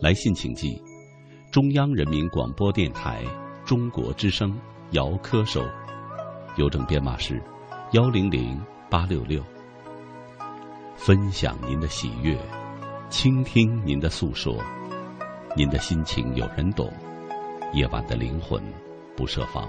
来信请寄中央人民广播电台中国之声姚科收，邮政编码是幺零零八六六。分享您的喜悦，倾听您的诉说，您的心情有人懂，夜晚的灵魂不设防。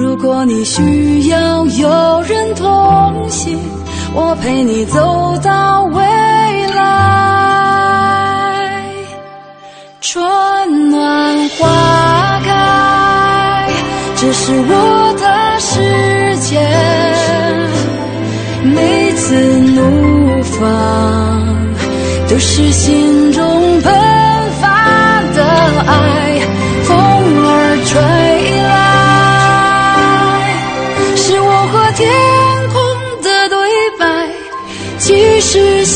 如果你需要有人同行，我陪你走到未来。春暖花开，这是我的世界。每次怒放，都是心中喷发的爱，风儿吹来。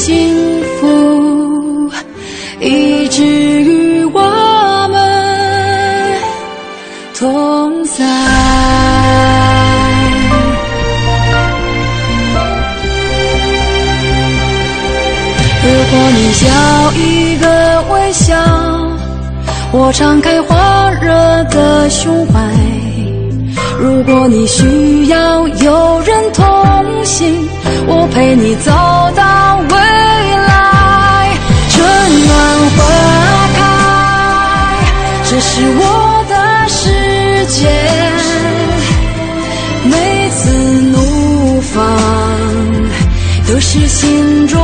幸福，以至于我们同在。如果你要一个微笑，我敞开火热的胸怀。如果你需要有人同行，我陪你走到这是我的世界。每次怒放，都是心中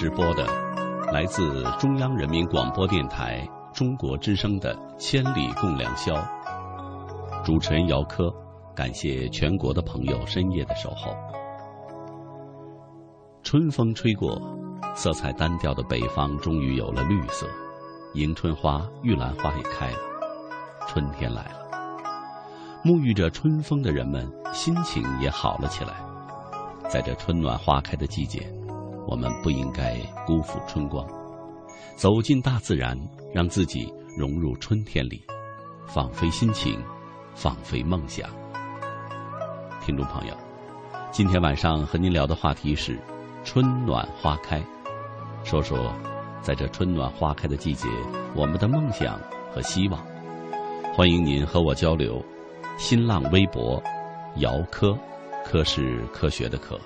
直播的，来自中央人民广播电台中国之声的《千里共良宵》。主持人姚科，感谢全国的朋友深夜的守候。春风吹过，色彩单调的北方终于有了绿色，迎春花、玉兰花也开了，春天来了。沐浴着春风的人们，心情也好了起来。在这春暖花开的季节，我们不应该辜负春光，走进大自然，让自己融入春天里，放飞心情，放飞梦想。听众朋友，今天晚上和您聊的话题是春暖花开，说说在这春暖花开的季节，我们的梦想和希望。欢迎您和我交流，新浪微博，姚科。科是科学的科。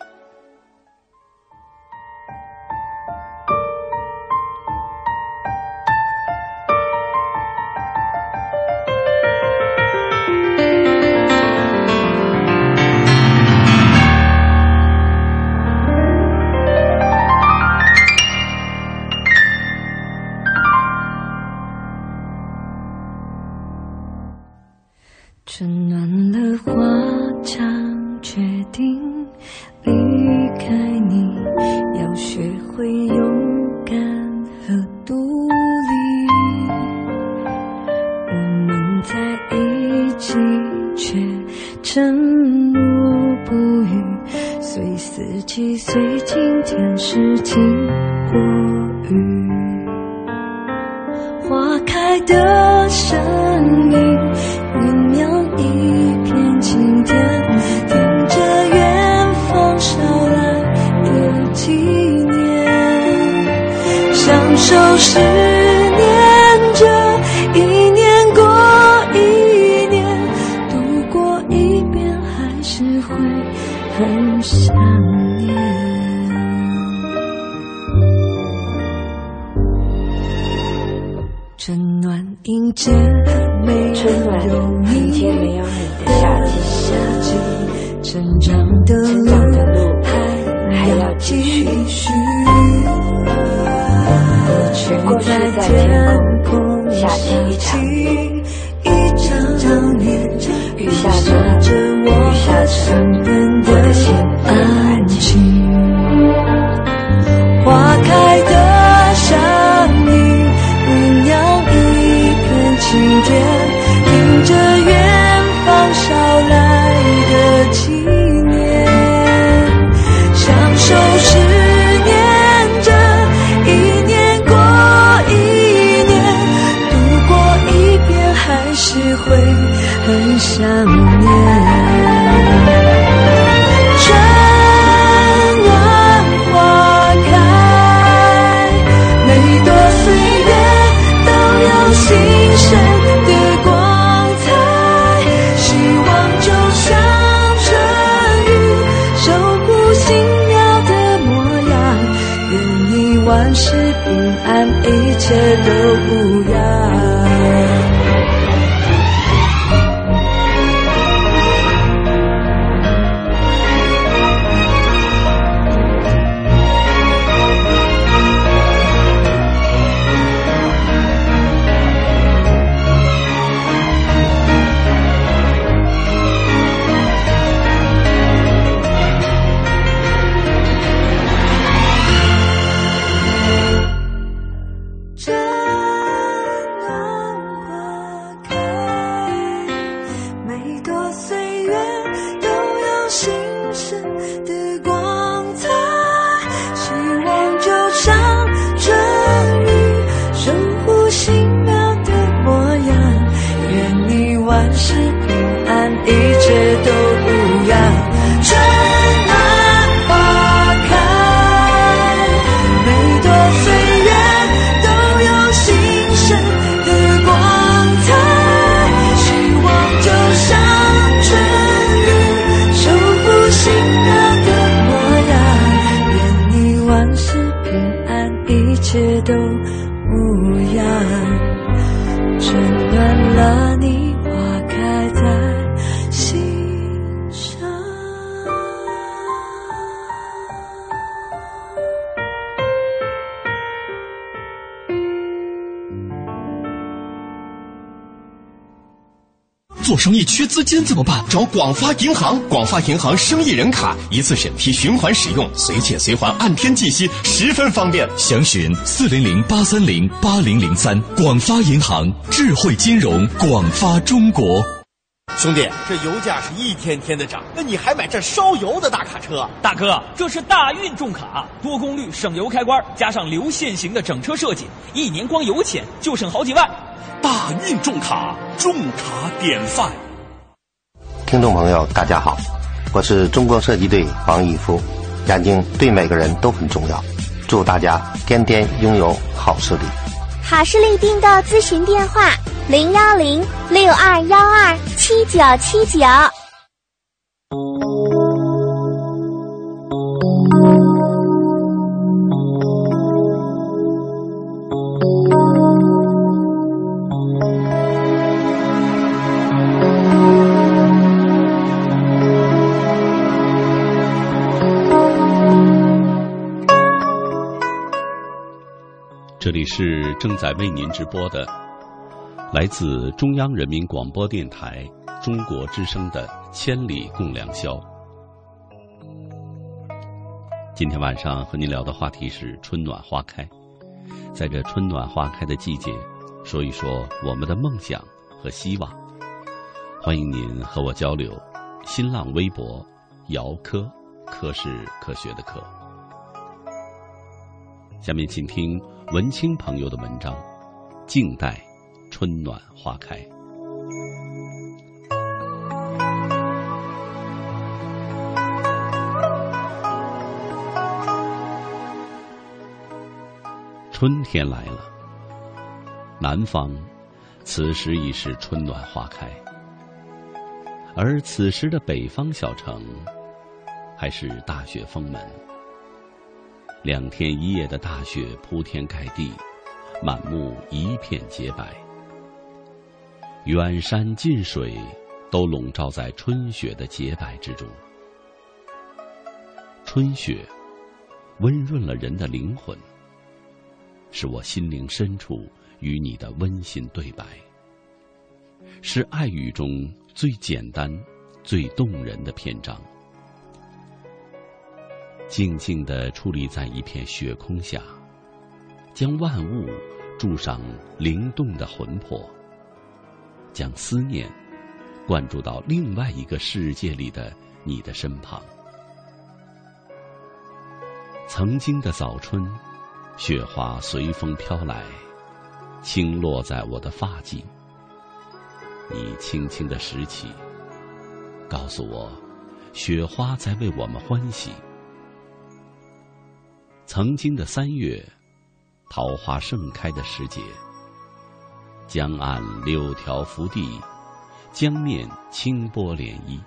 春暖了，花将决定。做生意缺资金怎么办？找广发银行，广发银行生意人卡，一次审批，循环使用，随借随还，按天计息，十分方便。详询四零零八三零八零零三。广发银行，智慧金融，广发中国。兄弟，这油价是一天天的涨，那你还买这烧油的大卡车？大哥，这是大运重卡，多功率省油开关，加上流线型的整车设计，一年光油钱就省好几万。大运重卡，重卡典范。听众朋友，大家好，我是中国射击队王义夫。眼睛对每个人都很重要，祝大家天天拥有好视力。好视力订购咨询电话：零幺零六二幺二七九七九。这里是正在为您直播的，来自中央人民广播电台中国之声的《千里共良宵》。今天晚上和您聊的话题是春暖花开，在这春暖花开的季节，说一说我们的梦想和希望。欢迎您和我交流，新浪微博姚科，科是科学的科。下面请听文青朋友的文章，《静待春暖花开》。春天来了，南方此时已是春暖花开，而此时的北方小城还是大雪封门。两天一夜的大雪铺天盖地，满目一片洁白，远山近水都笼罩在春雪的洁白之中。春雪温润了人的灵魂，是我心灵深处与你的温馨对白，是爱语中最简单、最动人的篇章。静静地矗立在一片雪空下，将万物注上灵动的魂魄，将思念灌注到另外一个世界里的你的身旁。曾经的早春，雪花随风飘来，轻落在我的发髻。你轻轻的拾起，告诉我，雪花在为我们欢喜。曾经的三月，桃花盛开的时节，江岸柳条拂地，江面清波涟漪。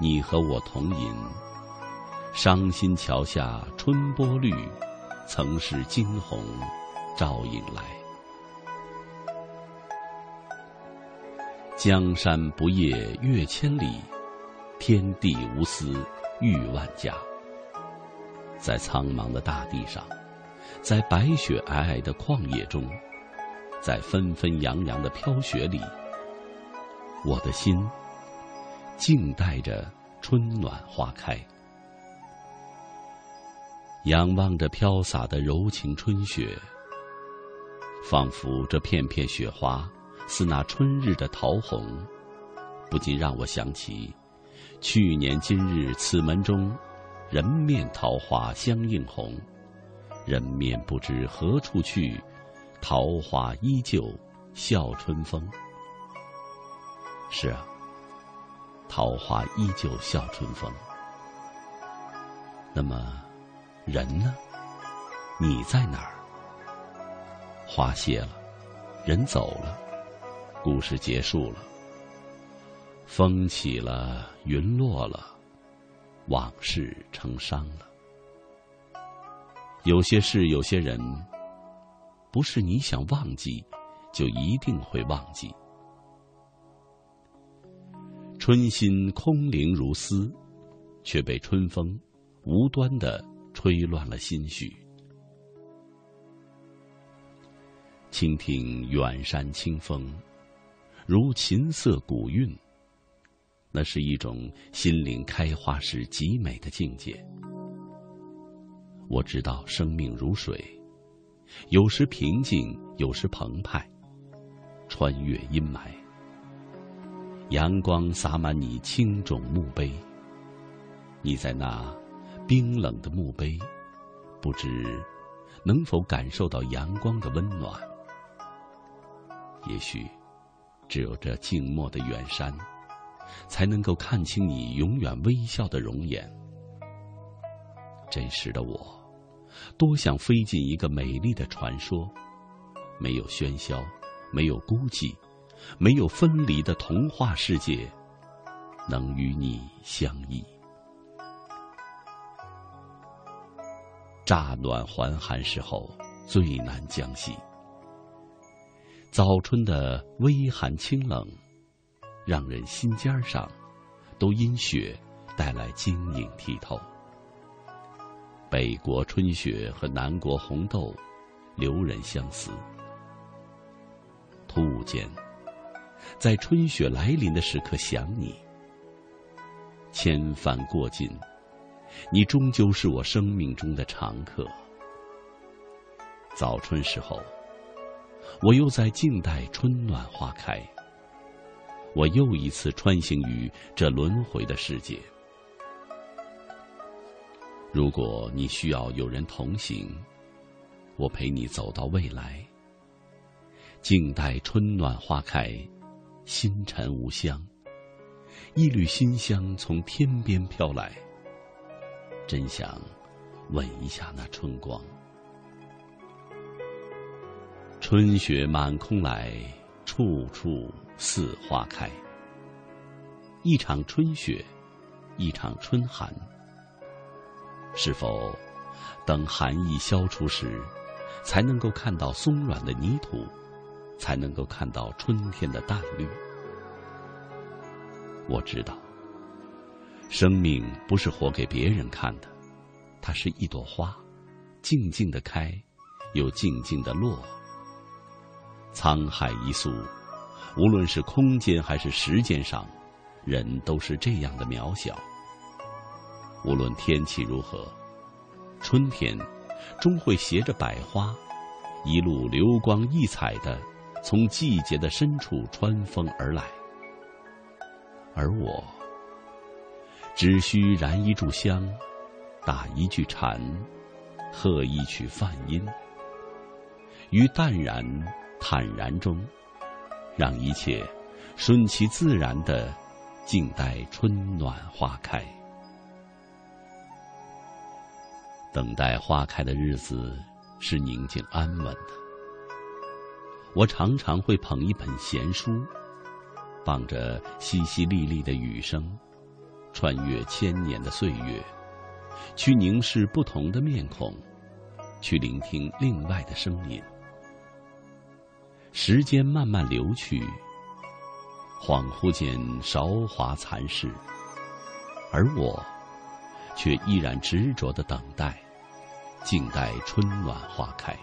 你和我同吟，伤心桥下春波绿，曾是惊鸿照影来。江山不夜月千里，天地无私玉万家。在苍茫的大地上，在白雪皑皑的旷野中，在纷纷扬扬的飘雪里，我的心静待着春暖花开。仰望着飘洒的柔情春雪，仿佛这片片雪花似那春日的桃红，不禁让我想起去年今日此门中。人面桃花相映红，人面不知何处去，桃花依旧笑春风。是啊，桃花依旧笑春风。那么，人呢？你在哪儿？花谢了，人走了，故事结束了，风起了，云落了。往事成伤了，有些事，有些人，不是你想忘记，就一定会忘记。春心空灵如丝，却被春风无端的吹乱了心绪。倾听远山清风，如琴瑟古韵。那是一种心灵开花时极美的境界。我知道生命如水，有时平静，有时澎湃，穿越阴霾。阳光洒满你青冢墓碑，你在那冰冷的墓碑，不知能否感受到阳光的温暖？也许，只有这静默的远山。才能够看清你永远微笑的容颜。真实的我，多想飞进一个美丽的传说，没有喧嚣，没有孤寂，没有分离的童话世界，能与你相依。乍暖还寒时候，最难将息。早春的微寒清冷。让人心尖上，都因雪带来晶莹剔透。北国春雪和南国红豆，留人相思。突兀间，在春雪来临的时刻想你，千帆过尽，你终究是我生命中的常客。早春时候，我又在静待春暖花开。我又一次穿行于这轮回的世界。如果你需要有人同行，我陪你走到未来。静待春暖花开，星辰无香，一缕馨香从天边飘来。真想吻一下那春光。春雪满空来，处处。似花开，一场春雪，一场春寒。是否等寒意消除时，才能够看到松软的泥土，才能够看到春天的淡绿？我知道，生命不是活给别人看的，它是一朵花，静静的开，又静静的落。沧海一粟。无论是空间还是时间上，人都是这样的渺小。无论天气如何，春天终会携着百花，一路流光溢彩的从季节的深处穿风而来。而我，只需燃一炷香，打一句禅，喝一曲梵音，于淡然坦然中。让一切顺其自然的静待春暖花开，等待花开的日子是宁静安稳的。我常常会捧一本闲书，放着淅淅沥沥的雨声，穿越千年的岁月，去凝视不同的面孔，去聆听另外的声音。时间慢慢流去，恍惚间韶华残逝，而我却依然执着的等待，静待春暖花开。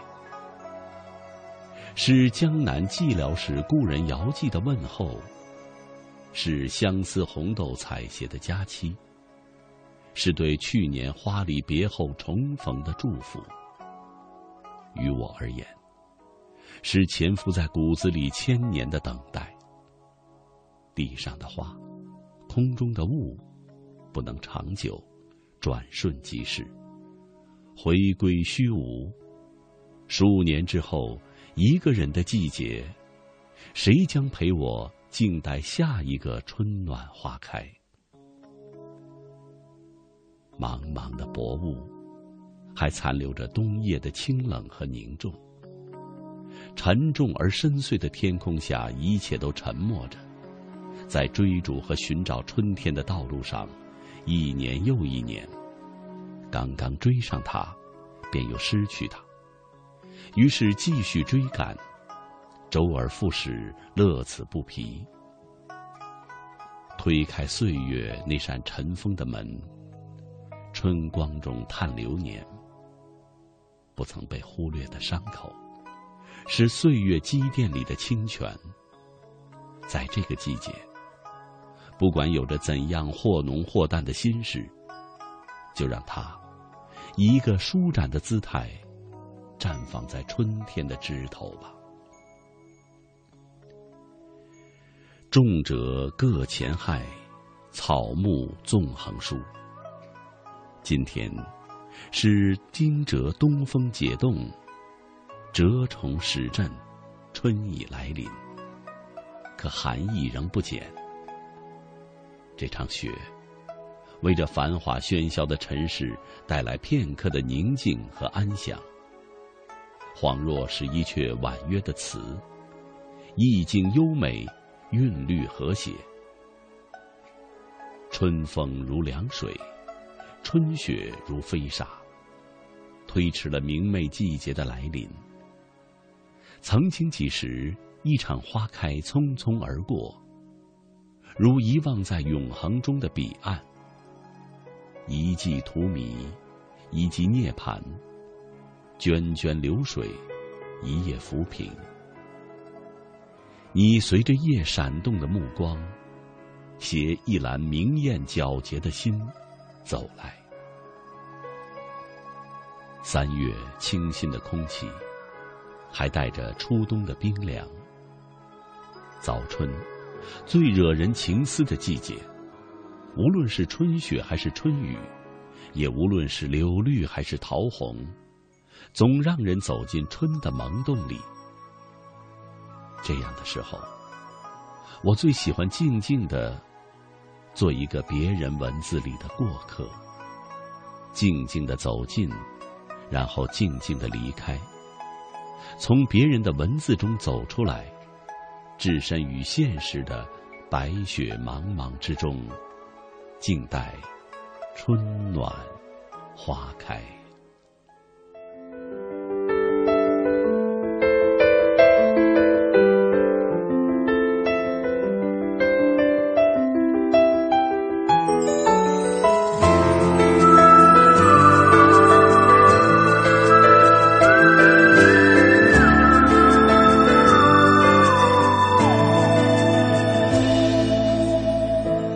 是江南寂寥时故人遥寄的问候，是相思红豆采撷的佳期，是对去年花离别后重逢的祝福。于我而言。是潜伏在骨子里千年的等待。地上的花，空中的雾，不能长久，转瞬即逝，回归虚无。数年之后，一个人的季节，谁将陪我静待下一个春暖花开？茫茫的薄雾，还残留着冬夜的清冷和凝重。沉重而深邃的天空下，一切都沉默着。在追逐和寻找春天的道路上，一年又一年，刚刚追上它，便又失去它。于是继续追赶，周而复始，乐此不疲。推开岁月那扇尘封的门，春光中叹流年，不曾被忽略的伤口。是岁月积淀里的清泉，在这个季节，不管有着怎样或浓或淡的心事，就让它以一个舒展的姿态，绽放在春天的枝头吧。重者各前害，草木纵横疏。今天是惊蛰东风解冻，蛰虫始振，春意来临。可寒意仍不减。这场雪，为这繁华喧嚣的尘世带来片刻的宁静和安详，恍若是一阙婉约的词，意境优美。韵律和谐，春风如凉水，春雪如飞沙，推迟了明媚季节的来临。曾经几时，一场花开匆匆而过，如遗忘在永恒中的彼岸。一季荼蘼，一季涅槃，涓涓流水，一夜浮萍。你随着夜闪动的目光，携一篮明艳皎洁的心走来。三月清新的空气，还带着初冬的冰凉。早春，最惹人情思的季节，无论是春雪还是春雨，也无论是柳绿还是桃红，总让人走进春的萌动里。这样的时候，我最喜欢静静的做一个别人文字里的过客，静静的走进，然后静静的离开，从别人的文字中走出来，置身于现实的白雪茫茫之中，静待春暖花开。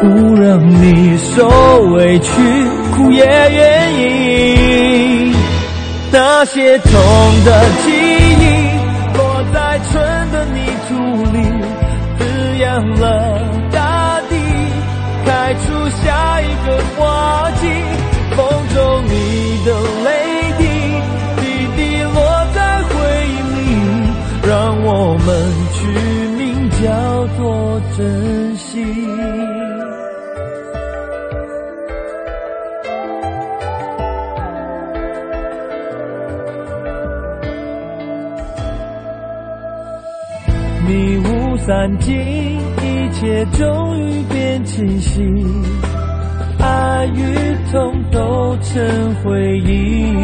不让你受委屈，哭也愿意。那些痛的记忆，叫做珍惜。散尽，一切终于变清晰，爱与痛都成回忆。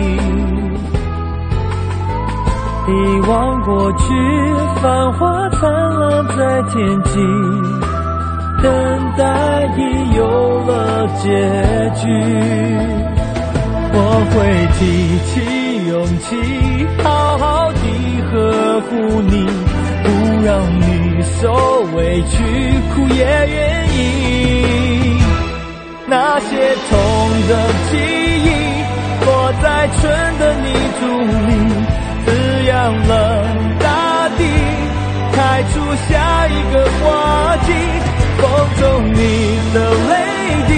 遗忘过去，繁华灿烂在天际，等待已有了结局。我会提起勇气，好好地呵护你，不让你。受委屈，哭也愿意。那些痛的记忆，落在春的泥土里，滋养了大地，开出下一个花季。风中你的泪滴，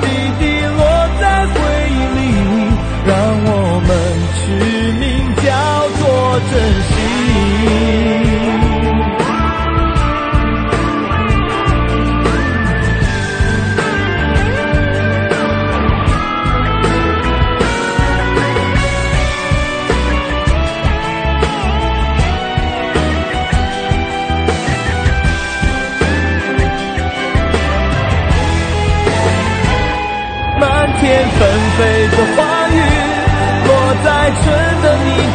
滴滴落在回忆里，让我们取名叫做珍惜。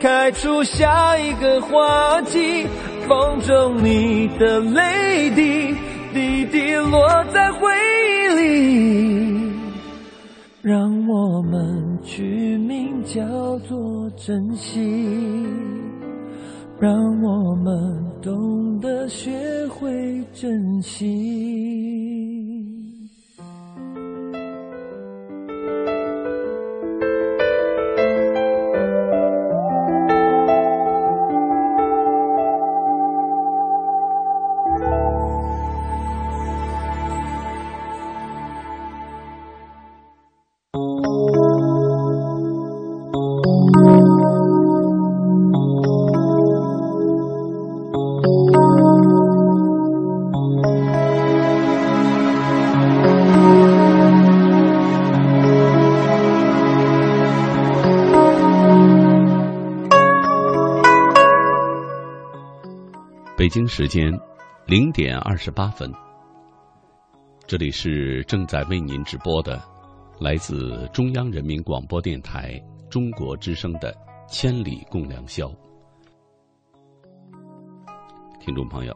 开出下一个花季。风中你的泪滴，滴滴落在回忆里，让我们取名叫做珍惜。让我们懂得学会珍惜。北京时间零点二十八分，这里是正在为您直播的，来自中央人民广播电台中国之声的《千里共良宵》。听众朋友，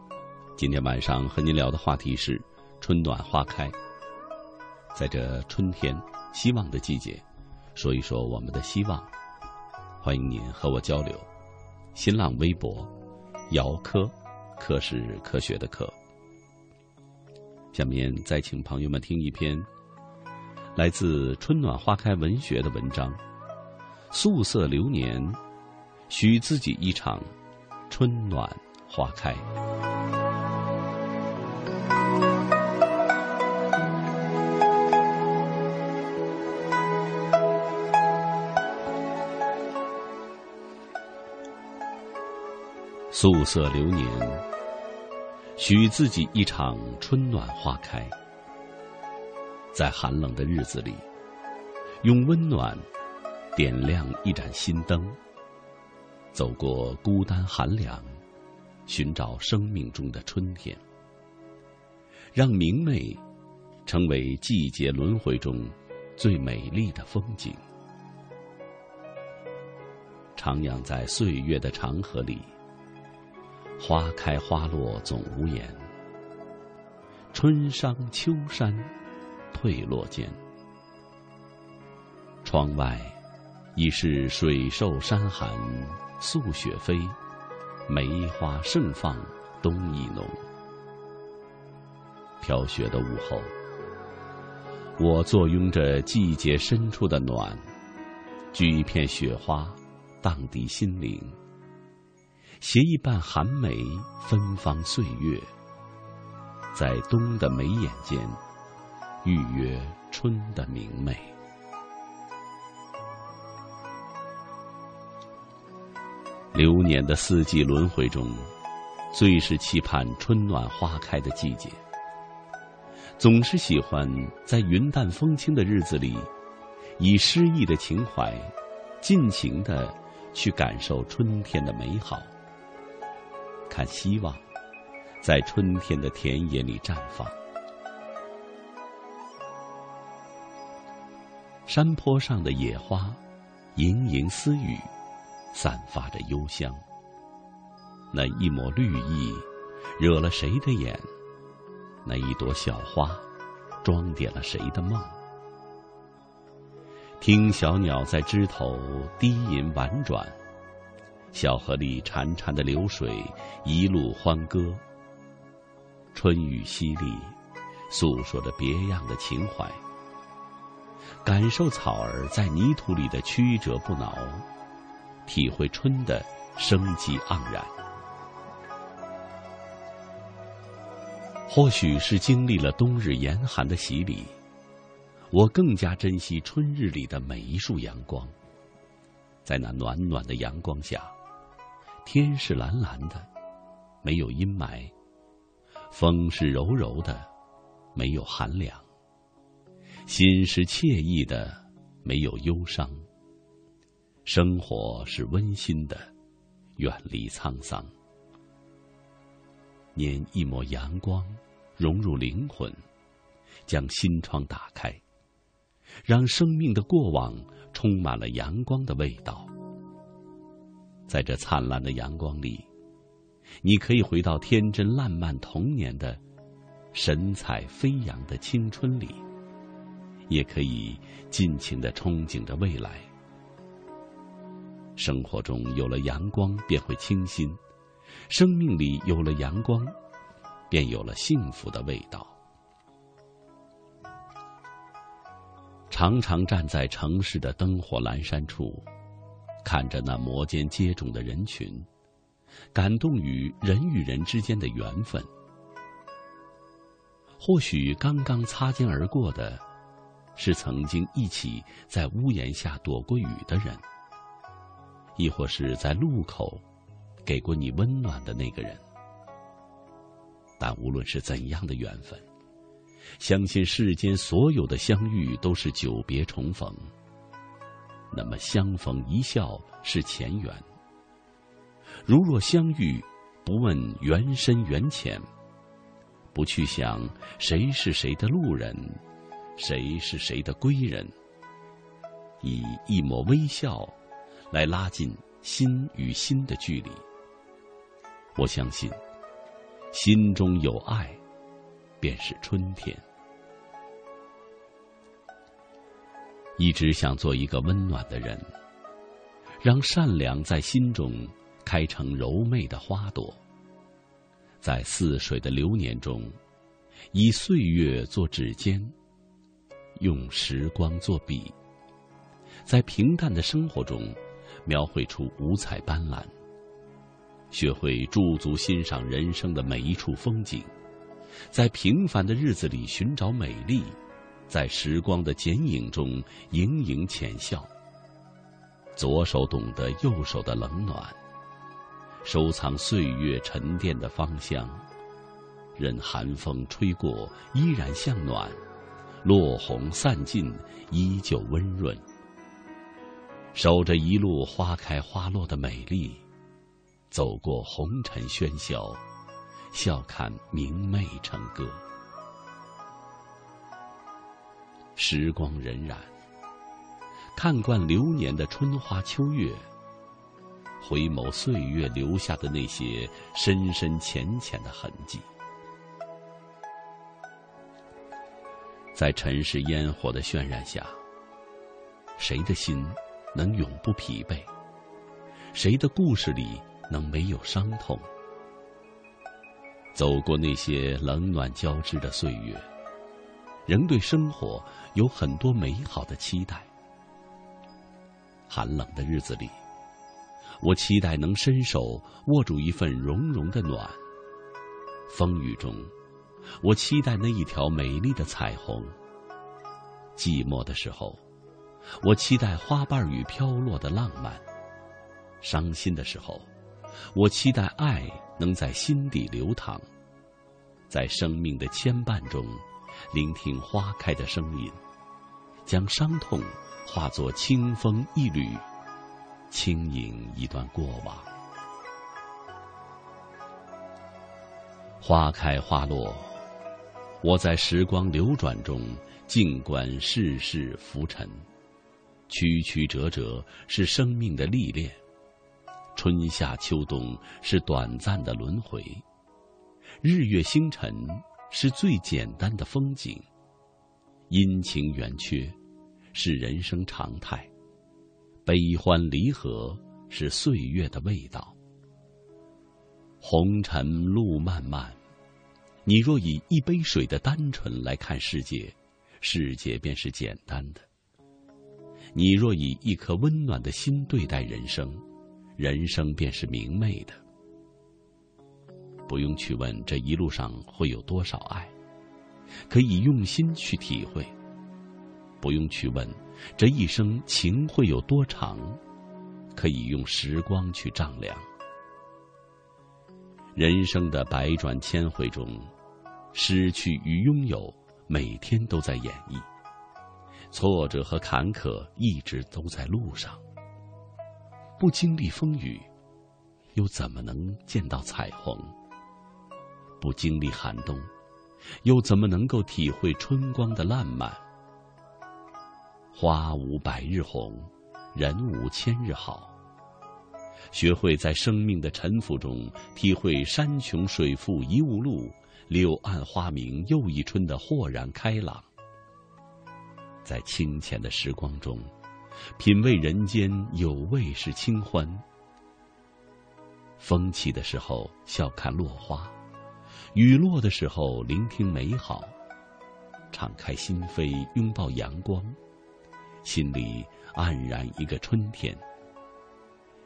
今天晚上和您聊的话题是春暖花开。在这春天希望的季节，说一说我们的希望。欢迎您和我交流。新浪微博：姚科。科是科学的科。下面再请朋友们听一篇来自《春暖花开》文学的文章：素色流年，许自己一场春暖花开。素色流年，许自己一场春暖花开。在寒冷的日子里，用温暖点亮一盏心灯，走过孤单寒凉，寻找生命中的春天，让明媚成为季节轮回中最美丽的风景。徜徉在岁月的长河里。花开花落总无言，春伤秋山退落间。窗外已是水瘦山寒素雪飞，梅花盛放冬意浓。飘雪的午后，我坐拥着季节深处的暖，掬一片雪花，荡涤心灵。携一瓣寒梅芬芳岁月，在冬的眉眼间预约春的明媚。流年的四季轮回中，最是期盼春暖花开的季节。总是喜欢在云淡风轻的日子里，以诗意的情怀，尽情的去感受春天的美好。看希望，在春天的田野里绽放。山坡上的野花，盈盈私语，散发着幽香。那一抹绿意，惹了谁的眼？那一朵小花，装点了谁的梦？听小鸟在枝头低吟婉转。小河里潺潺的流水，一路欢歌。春雨淅沥，诉说着别样的情怀。感受草儿在泥土里的曲折不挠，体会春的生机盎然。或许是经历了冬日严寒的洗礼，我更加珍惜春日里的每一束阳光。在那暖暖的阳光下。天是蓝蓝的，没有阴霾；风是柔柔的，没有寒凉；心是惬意的，没有忧伤；生活是温馨的，远离沧桑。拈一抹阳光，融入灵魂，将心窗打开，让生命的过往充满了阳光的味道。在这灿烂的阳光里，你可以回到天真烂漫童年的神采飞扬的青春里，也可以尽情的憧憬着未来。生活中有了阳光，便会清新；生命里有了阳光，便有了幸福的味道。常常站在城市的灯火阑珊处。看着那摩肩接踵的人群，感动于人与人之间的缘分。或许刚刚擦肩而过的，是曾经一起在屋檐下躲过雨的人，亦或是在路口给过你温暖的那个人。但无论是怎样的缘分，相信世间所有的相遇都是久别重逢。那么相逢一笑是前缘。如若相遇，不问缘深缘浅，不去想谁是谁的路人，谁是谁的归人，以一抹微笑来拉近心与心的距离。我相信，心中有爱，便是春天。一直想做一个温暖的人，让善良在心中开成柔媚的花朵，在似水的流年中，以岁月做指尖，用时光做笔，在平淡的生活中描绘出五彩斑斓。学会驻足欣赏人生的每一处风景，在平凡的日子里寻找美丽。在时光的剪影中盈盈浅笑。左手懂得右手的冷暖，收藏岁月沉淀的芳香，任寒风吹过依然向暖，落红散尽依旧温润。守着一路花开花落的美丽，走过红尘喧嚣，笑看明媚成歌。时光荏苒，看惯流年的春花秋月，回眸岁月留下的那些深深浅浅的痕迹，在尘世烟火的渲染下，谁的心能永不疲惫？谁的故事里能没有伤痛？走过那些冷暖交织的岁月。仍对生活有很多美好的期待。寒冷的日子里，我期待能伸手握住一份融融的暖；风雨中，我期待那一条美丽的彩虹；寂寞的时候，我期待花瓣雨飘落的浪漫；伤心的时候，我期待爱能在心底流淌。在生命的牵绊中。聆听花开的声音，将伤痛化作清风一缕，轻盈一段过往。花开花落，我在时光流转中静观世事浮沉，曲曲折折是生命的历练，春夏秋冬是短暂的轮回，日月星辰。是最简单的风景，阴晴圆缺是人生常态，悲欢离合是岁月的味道。红尘路漫漫，你若以一杯水的单纯来看世界，世界便是简单的；你若以一颗温暖的心对待人生，人生便是明媚的。不用去问这一路上会有多少爱，可以用心去体会；不用去问这一生情会有多长，可以用时光去丈量。人生的百转千回中，失去与拥有每天都在演绎，挫折和坎坷一直都在路上。不经历风雨，又怎么能见到彩虹？不经历寒冬，又怎么能够体会春光的烂漫？花无百日红，人无千日好。学会在生命的沉浮中，体会山穷水复疑无路，柳暗花明又一春的豁然开朗。在清浅的时光中，品味人间有味是清欢。风起的时候，笑看落花；雨落的时候，聆听美好。敞开心扉，拥抱阳光，心里黯然一个春天。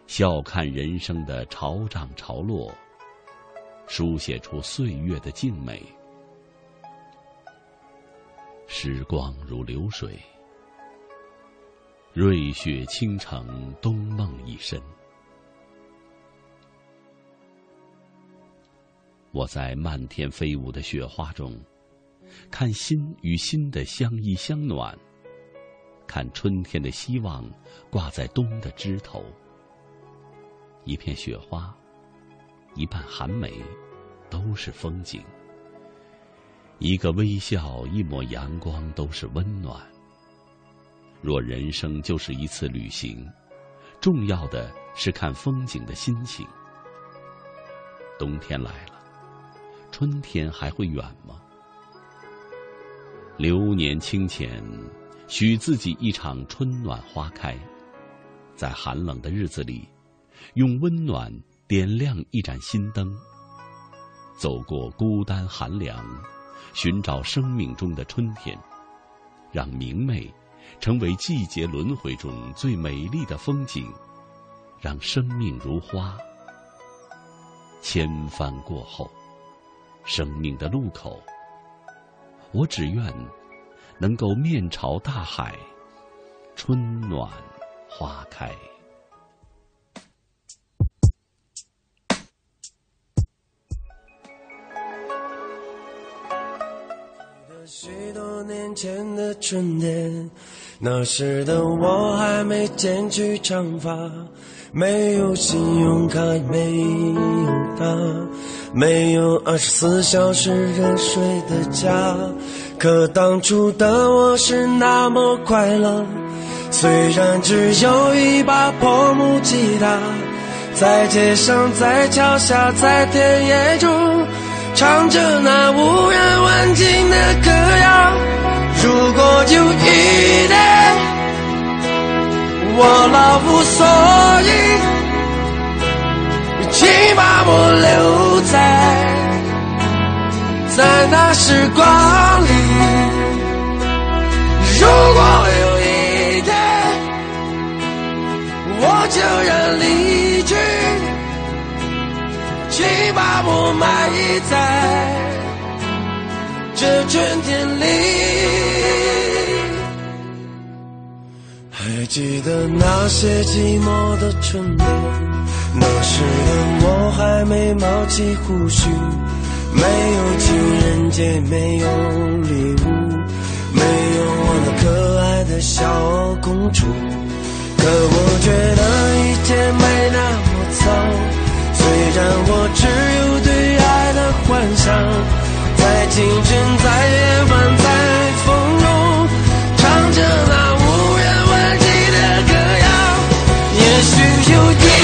笑看人生的潮涨潮落，书写出岁月的静美。时光如流水，瑞雪倾城，冬梦已深。我在漫天飞舞的雪花中，看心与心的相依相暖，看春天的希望挂在冬的枝头。一片雪花，一瓣寒梅，都是风景；一个微笑，一抹阳光，都是温暖。若人生就是一次旅行，重要的是看风景的心情。冬天来了，春天还会远吗？流年清浅，许自己一场春暖花开。在寒冷的日子里。用温暖点亮一盏心灯，走过孤单寒凉，寻找生命中的春天，让明媚成为季节轮回中最美丽的风景，让生命如花。千帆过后，生命的路口，我只愿能够面朝大海，春暖花开。许多年前的春天，那时的我还没剪去长发，没有信用卡，没有他，没有二十四小时热水的家。可当初的我是那么快乐，虽然只有一把破木吉他，在街上，在桥下，在田野中。唱着那无人问津的歌谣。如果有一天我老无所依，请把我留在在那时光里。如果有一天我就要离去。请把我埋在这春天里。还记得那些寂寞的春天，那时的我还没冒起胡须，没有情人节，没有礼物，没有我那可爱的小公主。可我觉得一切没那么糟。虽然我只有对爱的幻想，在清晨，在夜晚，在风中，唱着那无人问津的歌谣。也许有一天。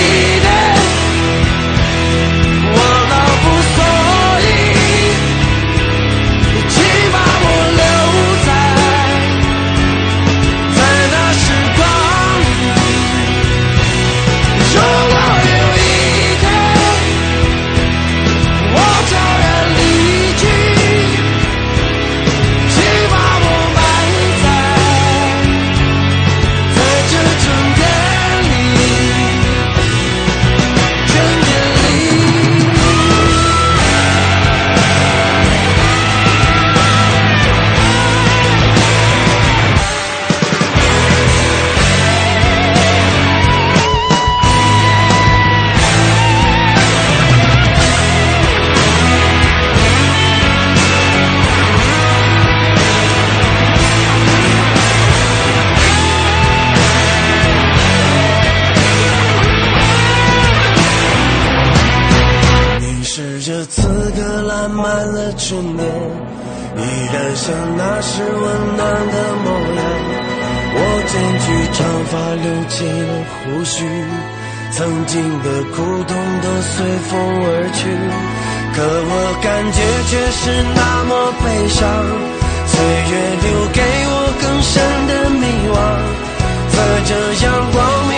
起了胡须，曾经的苦痛都随风而去，可我感觉却是那么悲伤。岁月留给我更深的迷惘，在这阳光明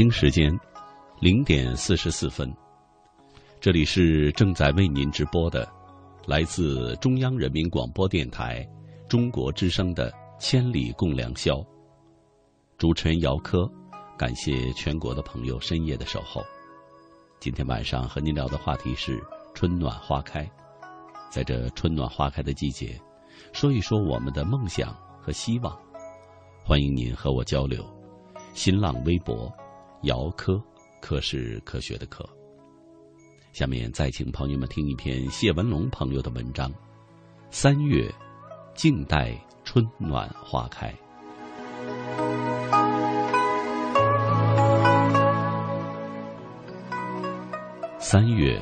北京时间零点四十四分，这里是正在为您直播的，来自中央人民广播电台中国之声的《千里共良宵》。主持人姚科，感谢全国的朋友深夜的守候。今天晚上和您聊的话题是春暖花开，在这春暖花开的季节，说一说我们的梦想和希望。欢迎您和我交流。新浪微博。姚科，科是科学的科。下面再请朋友们听一篇谢文龙朋友的文章：三月，静待春暖花开。三月，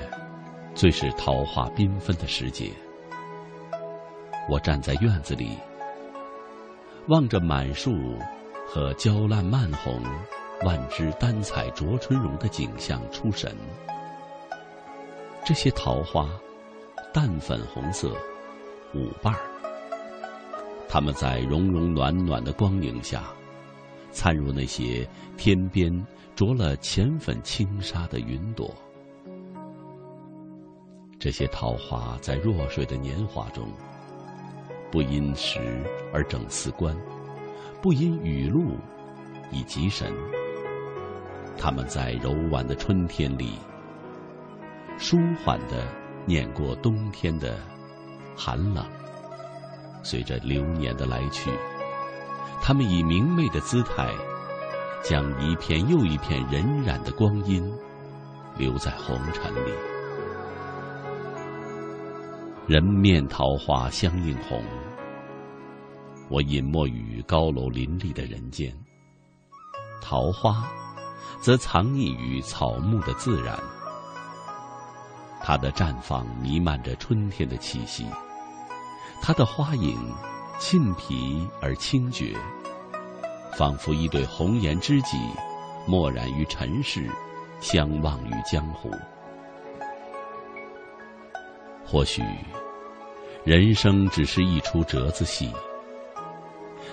最是桃花缤纷的时节。我站在院子里，望着满树和娇烂漫红。万枝丹彩着春容的景象出神。这些桃花，淡粉红色，五瓣儿。它们在融融暖暖的光影下，灿如那些天边着了浅粉轻纱的云朵。这些桃花在弱水的年华中，不因时而整四关，不因雨露以集神。他们在柔婉的春天里，舒缓的碾过冬天的寒冷。随着流年的来去，他们以明媚的姿态，将一片又一片荏苒的光阴留在红尘里。人面桃花相映红，我隐没于高楼林立的人间。桃花。则藏匿于草木的自然，它的绽放弥漫着春天的气息，它的花影沁皮而清绝，仿佛一对红颜知己，默然于尘世，相忘于江湖。或许，人生只是一出折子戏，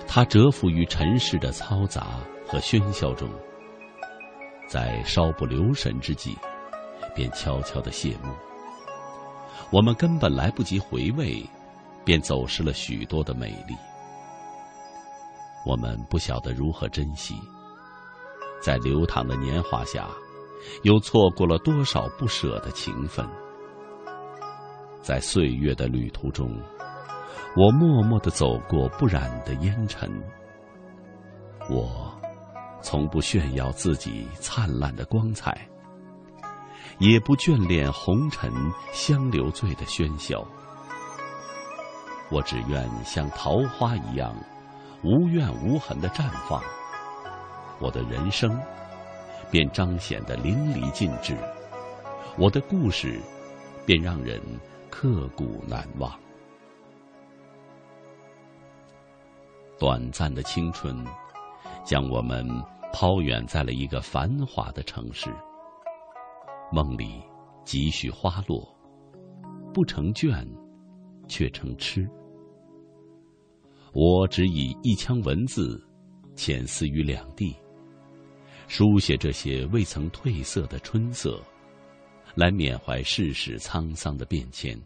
它蛰伏于尘世的嘈杂和喧嚣中。在稍不留神之际，便悄悄的谢幕。我们根本来不及回味，便走失了许多的美丽。我们不晓得如何珍惜，在流淌的年华下，又错过了多少不舍的情分。在岁月的旅途中，我默默的走过不染的烟尘。我从不炫耀自己灿烂的光彩，也不眷恋红尘香留醉的喧嚣。我只愿像桃花一样，无怨无痕的绽放。我的人生便彰显得淋漓尽致，我的故事便让人刻骨难忘。短暂的青春，将我们抛远在了一个繁华的城市。梦里几许花落，不成眷，却成痴。我只以一腔文字，遣思于两地，书写这些未曾褪色的春色，来缅怀世事沧桑的变迁，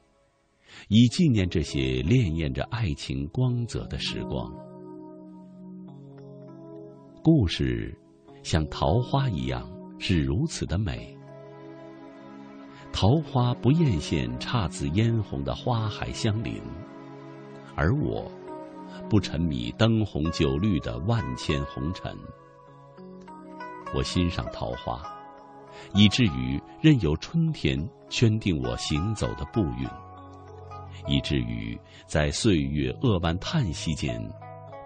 以纪念这些潋滟着爱情光泽的时光。故事像桃花一样，是如此的美。桃花不艳羡姹紫嫣红的花海相邻，而我不沉迷灯红酒绿的万千红尘。我欣赏桃花，以至于任由春天圈定我行走的步韵，以至于在岁月扼腕叹息间，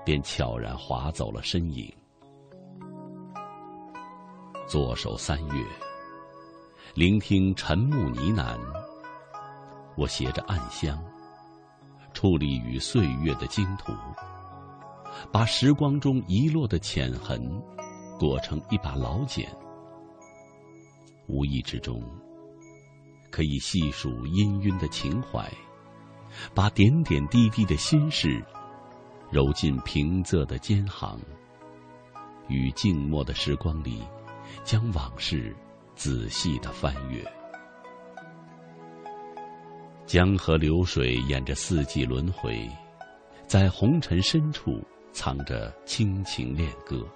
便悄然划走了身影。左手三月。聆听晨暮呢喃，我携着暗香，矗立于岁月的经途，把时光中遗落的浅痕裹成一把老茧，无意之中可以细数氤氲的情怀，把点点滴滴的心事揉进平仄的肩行，与静默的时光里，将往事。仔细的翻阅，江河流水沿着四季轮回，在红尘深处藏着亲情恋歌。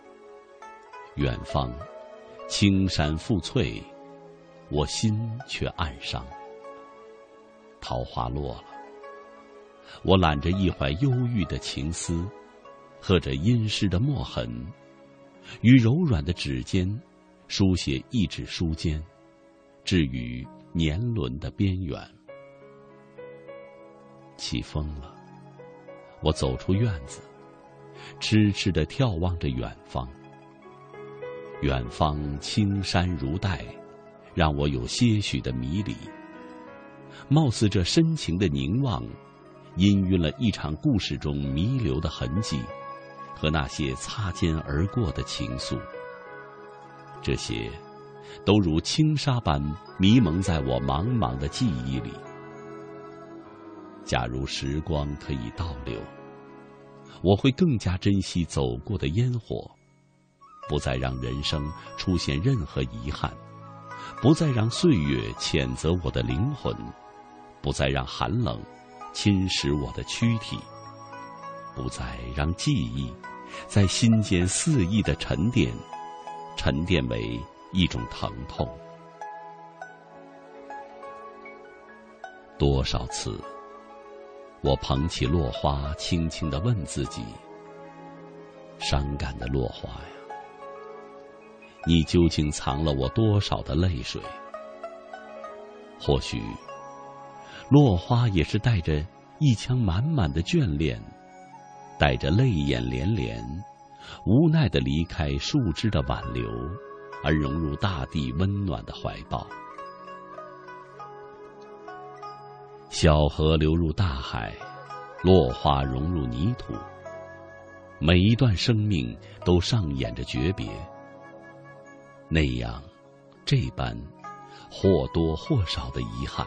远方，青山复翠，我心却暗伤。桃花落了，我揽着一怀忧郁的情思，和着阴湿的墨痕，于柔软的指尖。书写一纸书笺，置于年轮的边缘。起风了，我走出院子，痴痴的眺望着远方。远方青山如黛，让我有些许的迷离。貌似这深情的凝望，氤氲了一场故事中弥留的痕迹，和那些擦肩而过的情愫。这些，都如轻纱般迷蒙在我茫茫的记忆里。假如时光可以倒流，我会更加珍惜走过的烟火，不再让人生出现任何遗憾，不再让岁月谴责我的灵魂，不再让寒冷侵蚀我的躯体，不再让记忆在心间肆意的沉淀。沉淀为一种疼痛。多少次，我捧起落花，轻轻的问自己：“伤感的落花呀，你究竟藏了我多少的泪水？”或许，落花也是带着一腔满满的眷恋，带着泪眼连连。无奈的离开树枝的挽留，而融入大地温暖的怀抱。小河流入大海，落花融入泥土。每一段生命都上演着诀别。那样，这般，或多或少的遗憾，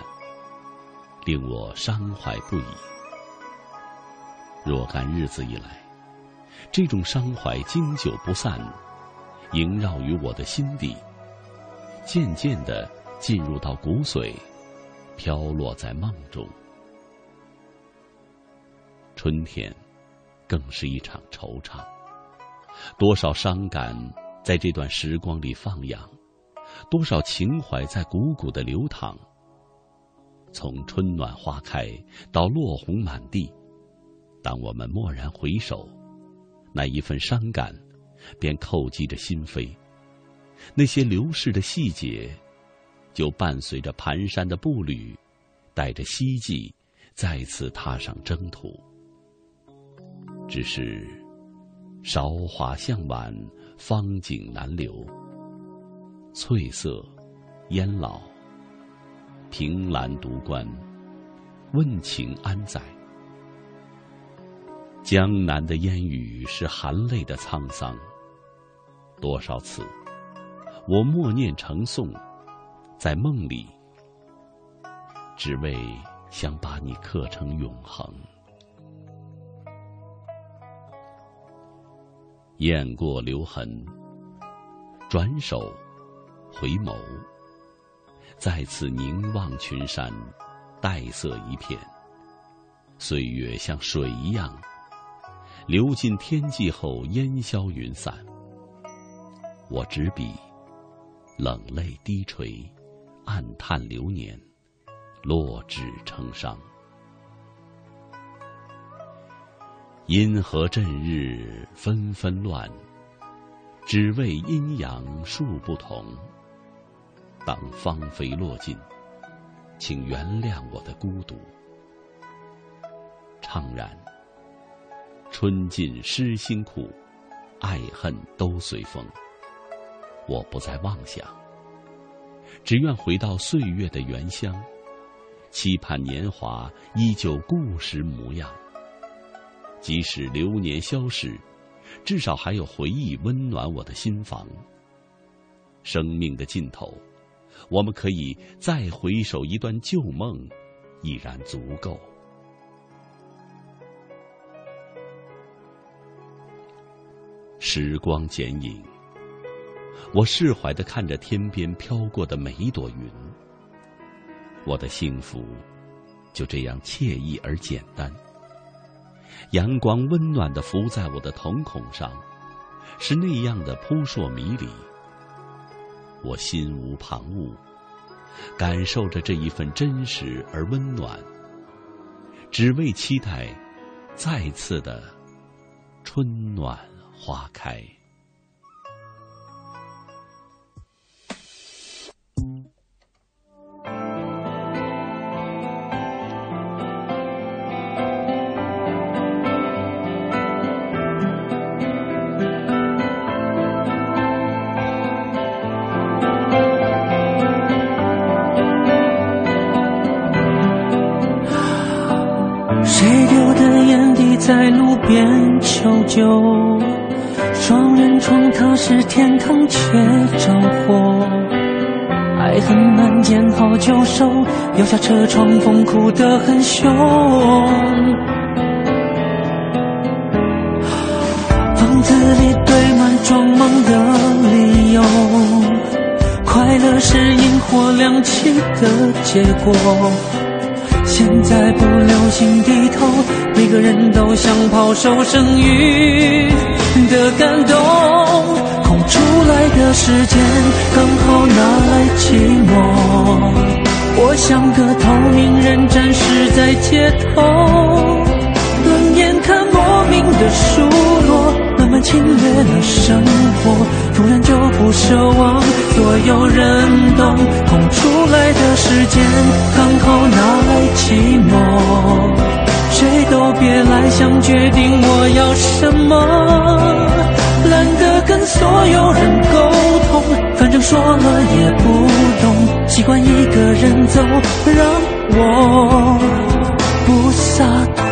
令我伤怀不已。若干日子以来。这种伤怀经久不散，萦绕于我的心底，渐渐的进入到骨髓，飘落在梦中。春天，更是一场惆怅，多少伤感在这段时光里放养，多少情怀在汩汩的流淌。从春暖花开到落红满地，当我们蓦然回首，那一份伤感便叩击着心扉。那些流逝的细节，就伴随着蹒跚的步履，带着希冀，再次踏上征途。只是韶华向晚，芳景难留。翠色，烟老。凭栏独观，问情安在？江南的烟雨是含泪的沧桑。多少次，我默念成诵，在梦里，只为想把你刻成永恒。雁过留痕，转手，回眸。再次凝望群山，黛色一片。岁月像水一样，流尽天际后烟消云散。我执笔，冷泪低垂，暗叹流年，落纸成伤。阴和阵日纷纷乱，只为阴阳数不同。当芳菲落尽，请原谅我的孤独。怅然，春尽诗心苦，爱恨都随风。我不再妄想，只愿回到岁月的原乡，期盼年华依旧故时模样。即使流年消逝，至少还有回忆温暖我的心房。生命的尽头。我们可以再回首一段旧梦，已然足够。时光剪影，我释怀的看着天边飘过的每一朵云。我的幸福就这样惬意而简单。阳光温暖的浮在我的瞳孔上，是那样的扑朔迷离。我心无旁骛，感受着这一份真实而温暖，只为期待再次的春暖花开。摇，下车窗风哭得很凶。房子里堆满装忙的理由，快乐是萤火亮起的结果。现在不流行低头，每个人都想抛售剩余的感动。空出来的时间，刚好拿来寂寞。我像个透明人，展示在街头，冷眼看莫名的疏落。慢慢侵略了生活，突然就不奢望所有人懂。空出来的时间，刚好拿来寂寞。谁都别来想决定我要什么，懒得跟所有人沟通，反正说了也不。习惯一个人走，让我不洒脱。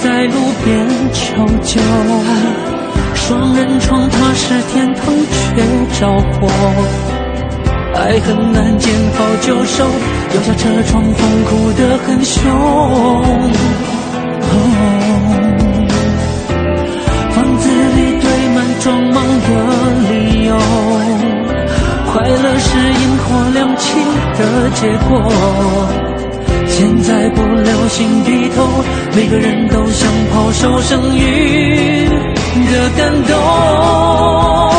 在路边求救，双人床它是天堂却着火，爱很难见好就收，留下车窗风哭得很凶。房子里堆满装忙的理由，快乐是萤火亮起的结果。现在不流行低头，每个人都想抛售剩余的感动。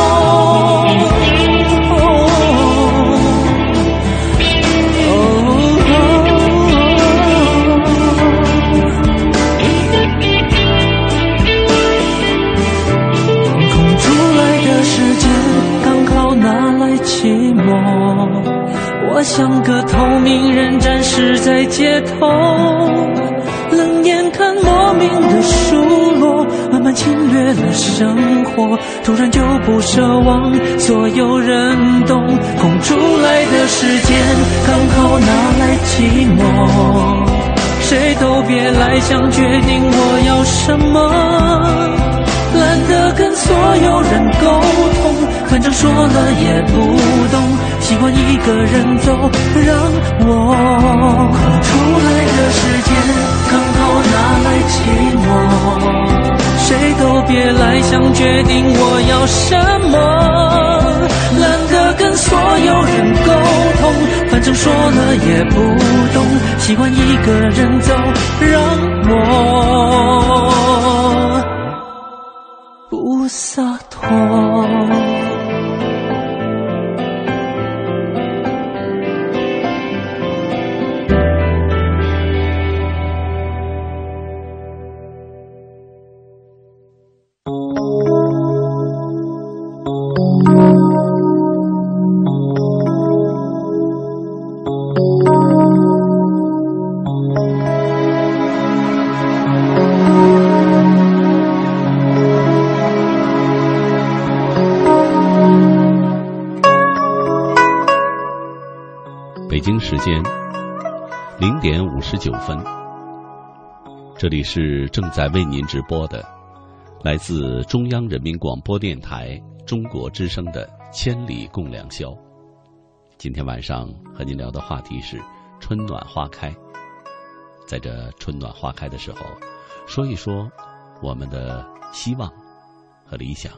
我像个透明人，展示在街头，冷眼看莫名的疏落，慢慢侵略了生活，突然就不奢望所有人懂。空出来的时间，刚好拿来寂寞，谁都别来想决定我要什么。懒得跟所有人沟通，反正说了也不懂，习惯一个人走，让我空出来的时间刚好拿来寂寞，谁都别来想决定我要什么。懒得跟所有人沟通，反正说了也不懂，习惯一个人走，让我。这里是正在为您直播的，来自中央人民广播电台中国之声的《千里共良宵》。今天晚上和您聊的话题是春暖花开。在这春暖花开的时候，说一说我们的希望和理想。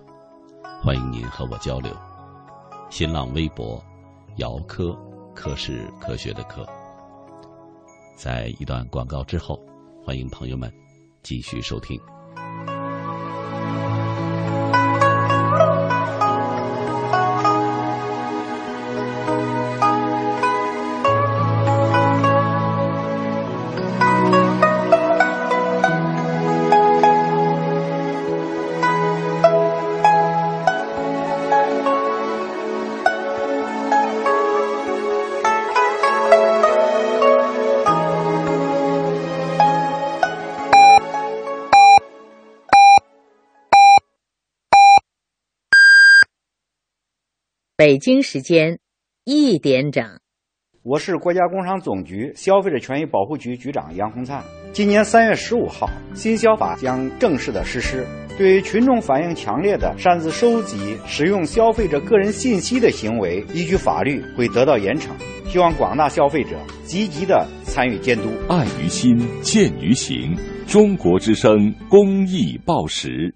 欢迎您和我交流。新浪微博，姚科。科是科学的科。在一段广告之后，欢迎朋友们继续收听。北京时间一点整，我是国家工商总局消费者权益保护局局长杨洪灿。今年三月十五号，新消法将正式的实施。对于群众反映强烈的擅自收集、使用消费者个人信息的行为，依据法律会得到严惩。希望广大消费者积极的参与监督。爱于心，见于行。中国之声公益报时。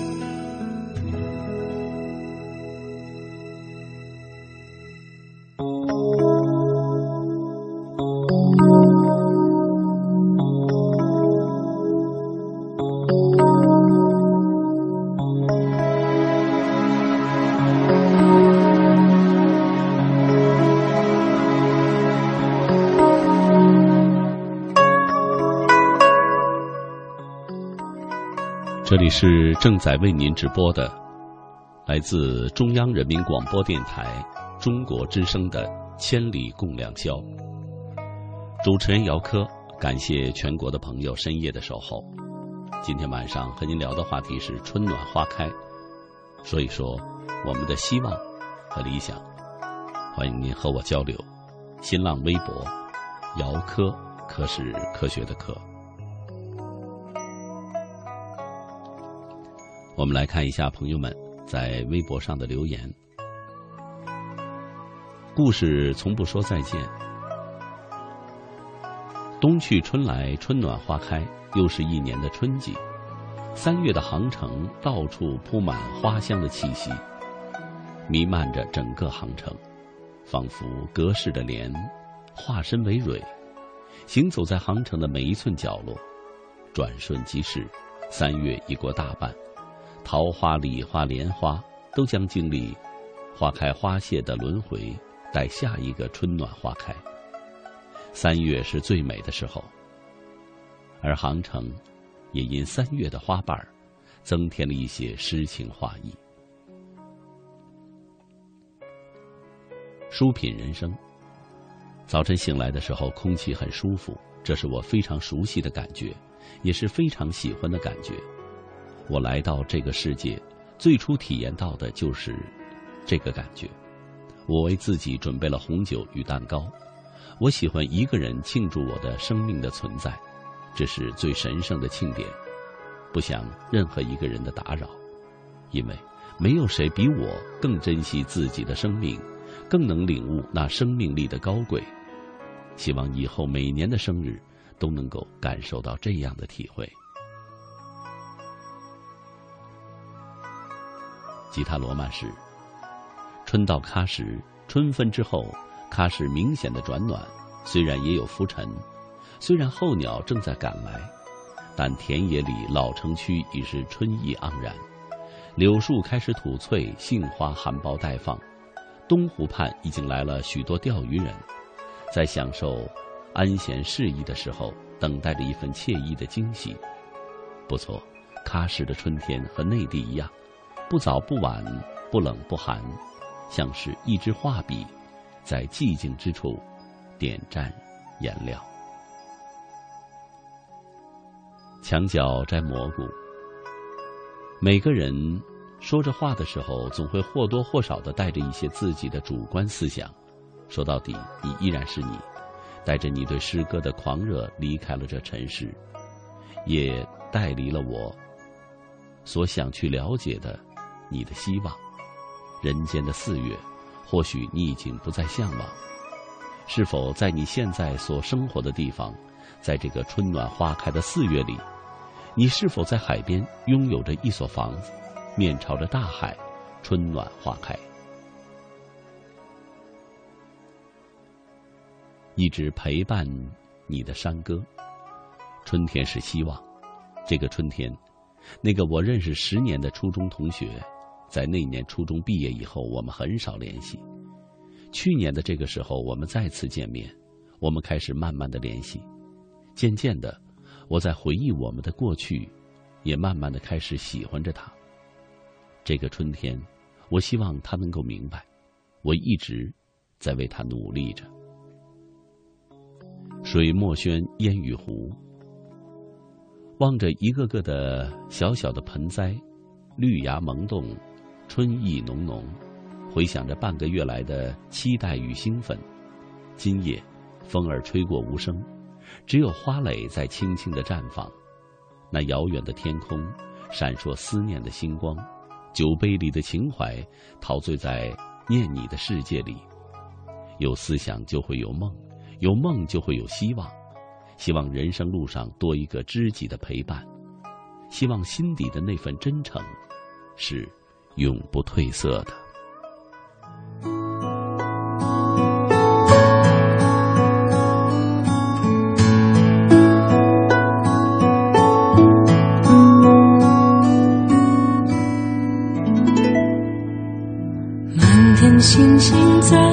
是正在为您直播的，来自中央人民广播电台中国之声的《千里共良宵》。主持人姚科，感谢全国的朋友深夜的守候。今天晚上和您聊的话题是春暖花开，说一说我们的希望和理想。欢迎您和我交流。新浪微博，姚科，科是科学的科。我们来看一下朋友们在微博上的留言。故事从不说再见。冬去春来，春暖花开，又是一年的春季。三月的杭城，到处铺满花香的气息，弥漫着整个杭城。仿佛隔世的莲，化身为蕊，行走在杭城的每一寸角落。转瞬即逝，三月已过大半，桃花、李花、莲花都将经历花开花谢的轮回，待下一个春暖花开。三月是最美的时候，而杭城也因三月的花瓣增添了一些诗情画意。书品人生。早晨醒来的时候，空气很舒服，这是我非常熟悉的感觉，也是非常喜欢的感觉。我来到这个世界，最初体验到的就是这个感觉。我为自己准备了红酒与蛋糕。我喜欢一个人庆祝我的生命的存在，这是最神圣的庆典，不想任何一个人的打扰，因为没有谁比我更珍惜自己的生命。更能领悟那生命力的高贵，希望以后每年的生日都能够感受到这样的体会。吉他罗曼史，春到喀什，春分之后，喀什明显的转暖，虽然也有浮尘，虽然候鸟正在赶来，但田野里老城区已是春意盎然，柳树开始吐翠，杏花含苞待放。东湖畔已经来了许多钓鱼人，在享受安闲适宜的时候，等待着一份惬意的惊喜。不错，喀什的春天和内地一样，不早不晚，不冷不寒，像是一支画笔，在寂静之处点蘸颜料。墙角摘蘑菇，每个人。说着话的时候，总会或多或少的带着一些自己的主观思想。说到底，你依然是你，带着你对诗歌的狂热离开了这尘世，也带离了我所想去了解的你的希望。人间的四月，或许你已经不再向往。是否在你现在所生活的地方，在这个春暖花开的四月里，你是否在海边拥有着一所房子？面朝着大海，春暖花开。一直陪伴你的山歌，春天是希望。这个春天，那个我认识十年的初中同学，在那年初中毕业以后，我们很少联系。去年的这个时候，我们再次见面，我们开始慢慢的联系。渐渐的，我在回忆我们的过去，也慢慢的开始喜欢着他。这个春天，我希望他能够明白，我一直在为他努力着。水墨轩烟雨湖，望着一个个的小小的盆栽，绿芽萌动，春意浓浓，回想着半个月来的期待与兴奋。今夜，风儿吹过无声，只有花蕾在轻轻的绽放。那遥远的天空，闪烁思念的星光。酒杯里的情怀，陶醉在念你的世界里。有思想就会有梦，有梦就会有希望。希望人生路上多一个知己的陪伴，希望心底的那份真诚，是永不褪色的。满天星星在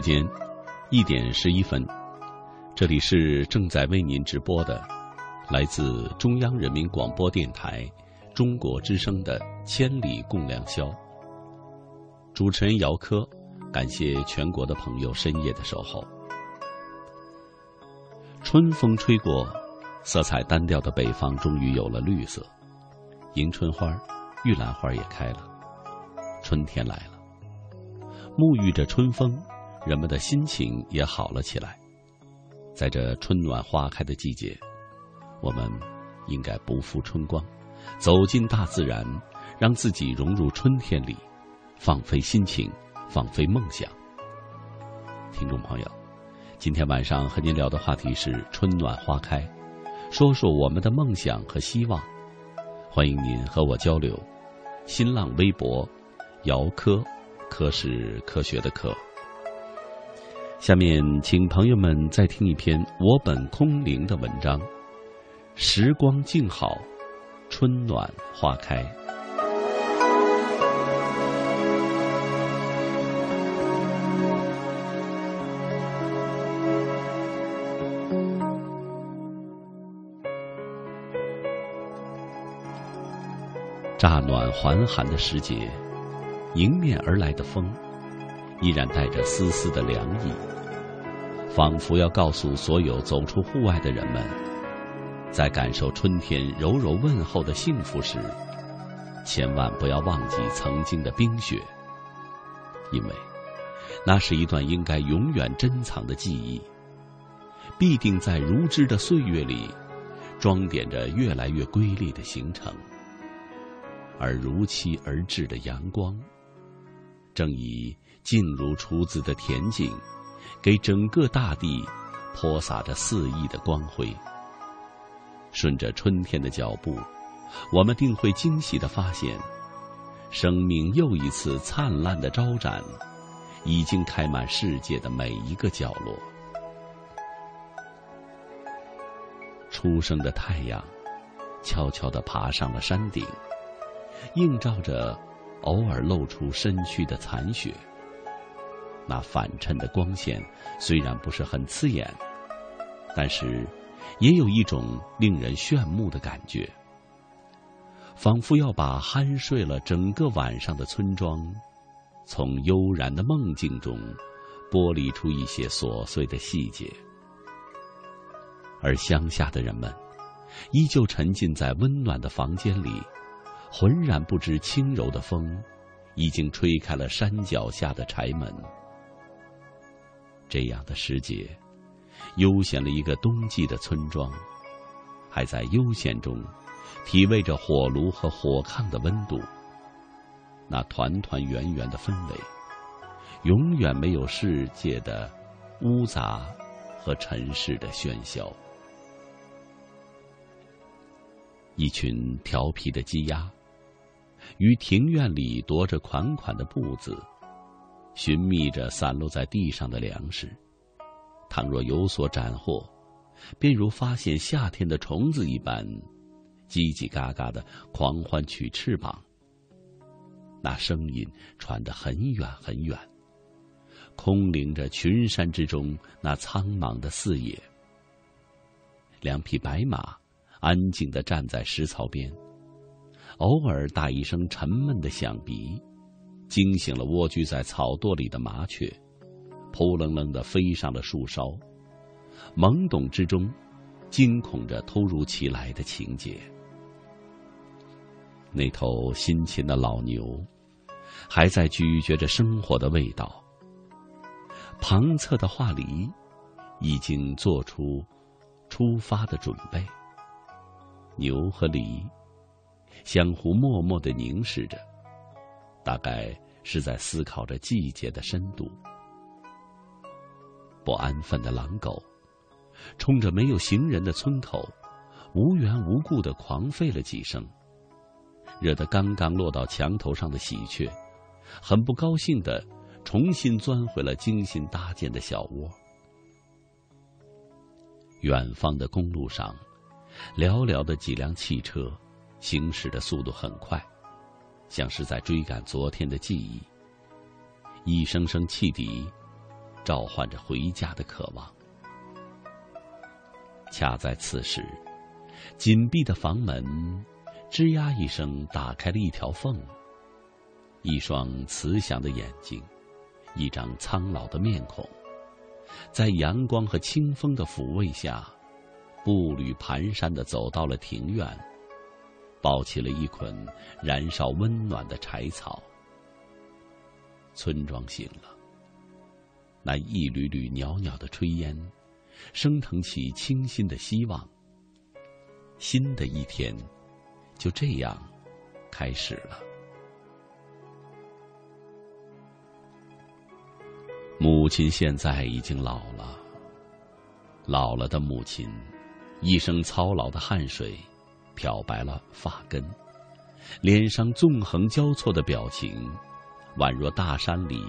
时间一点十一分，这里是正在为您直播的，来自中央人民广播电台中国之声的《千里共良宵》。主持人姚科，感谢全国的朋友深夜的守候。春风吹过，色彩单调的北方终于有了绿色，迎春花、玉兰花也开了，春天来了。沐浴着春风，人们的心情也好了起来。在这春暖花开的季节，我们应该不负春光，走进大自然，让自己融入春天里，放飞心情，放飞梦想。听众朋友，今天晚上和您聊的话题是春暖花开，说说我们的梦想和希望。欢迎您和我交流。新浪微博，姚科。科是科学的科。下面，请朋友们再听一篇我本空灵的文章。时光静好，春暖花开。乍暖还寒的时节，迎面而来的风，依然带着丝丝的凉意。仿佛要告诉所有走出户外的人们，在感受春天柔柔问候的幸福时，千万不要忘记曾经的冰雪，因为那是一段应该永远珍藏的记忆，必定在如织的岁月里，装点着越来越瑰丽的行程。而如期而至的阳光，正以静如处子的恬静。给整个大地泼洒着肆意的光辉。顺着春天的脚步，我们定会惊喜的发现，生命又一次灿烂的招展，已经开满世界的每一个角落。初升的太阳，悄悄地爬上了山顶，映照着偶尔露出身躯的残雪。那反衬的光线虽然不是很刺眼，但是也有一种令人炫目的感觉，仿佛要把酣睡了整个晚上的村庄，从悠然的梦境中剥离出一些琐碎的细节。而乡下的人们，依旧沉浸在温暖的房间里，浑然不知轻柔的风已经吹开了山脚下的柴门。这样的时节，悠闲了一个冬季的村庄，还在悠闲中体味着火炉和火炕的温度。那团团圆圆的氛围，永远没有世界的污杂和尘世的喧嚣。一群调皮的鸡鸭，于庭院里踱着款款的步子。寻觅着散落在地上的粮食，倘若有所斩获，便如发现夏天的虫子一般，叽叽嘎嘎的狂欢取翅膀。那声音传得很远很远，空灵着群山之中那苍茫的四野。两匹白马安静的站在石槽边，偶尔打一声沉闷的响鼻。惊醒了蜗居在草垛里的麻雀，扑棱棱的飞上了树梢，懵懂之中，惊恐着突如其来的情节。那头辛勤的老牛，还在咀嚼着生活的味道。旁侧的画梨，已经做出出发的准备。牛和梨，相互默默的凝视着。大概是在思考着季节的深度。不安分的狼狗，冲着没有行人的村口，无缘无故的狂吠了几声，惹得刚刚落到墙头上的喜鹊，很不高兴的重新钻回了精心搭建的小窝。远方的公路上，寥寥的几辆汽车，行驶的速度很快。像是在追赶昨天的记忆，一声声汽笛，召唤着回家的渴望。恰在此时，紧闭的房门吱呀一声打开了一条缝，一双慈祥的眼睛，一张苍老的面孔，在阳光和清风的抚慰下，步履蹒跚的走到了庭院。抱起了一捆燃烧温暖的柴草，村庄醒了。那一缕缕袅袅的炊烟，升腾起清新的希望。新的一天，就这样开始了。母亲现在已经老了，老了的母亲，一生操劳的汗水。漂白了发根，脸上纵横交错的表情，宛若大山里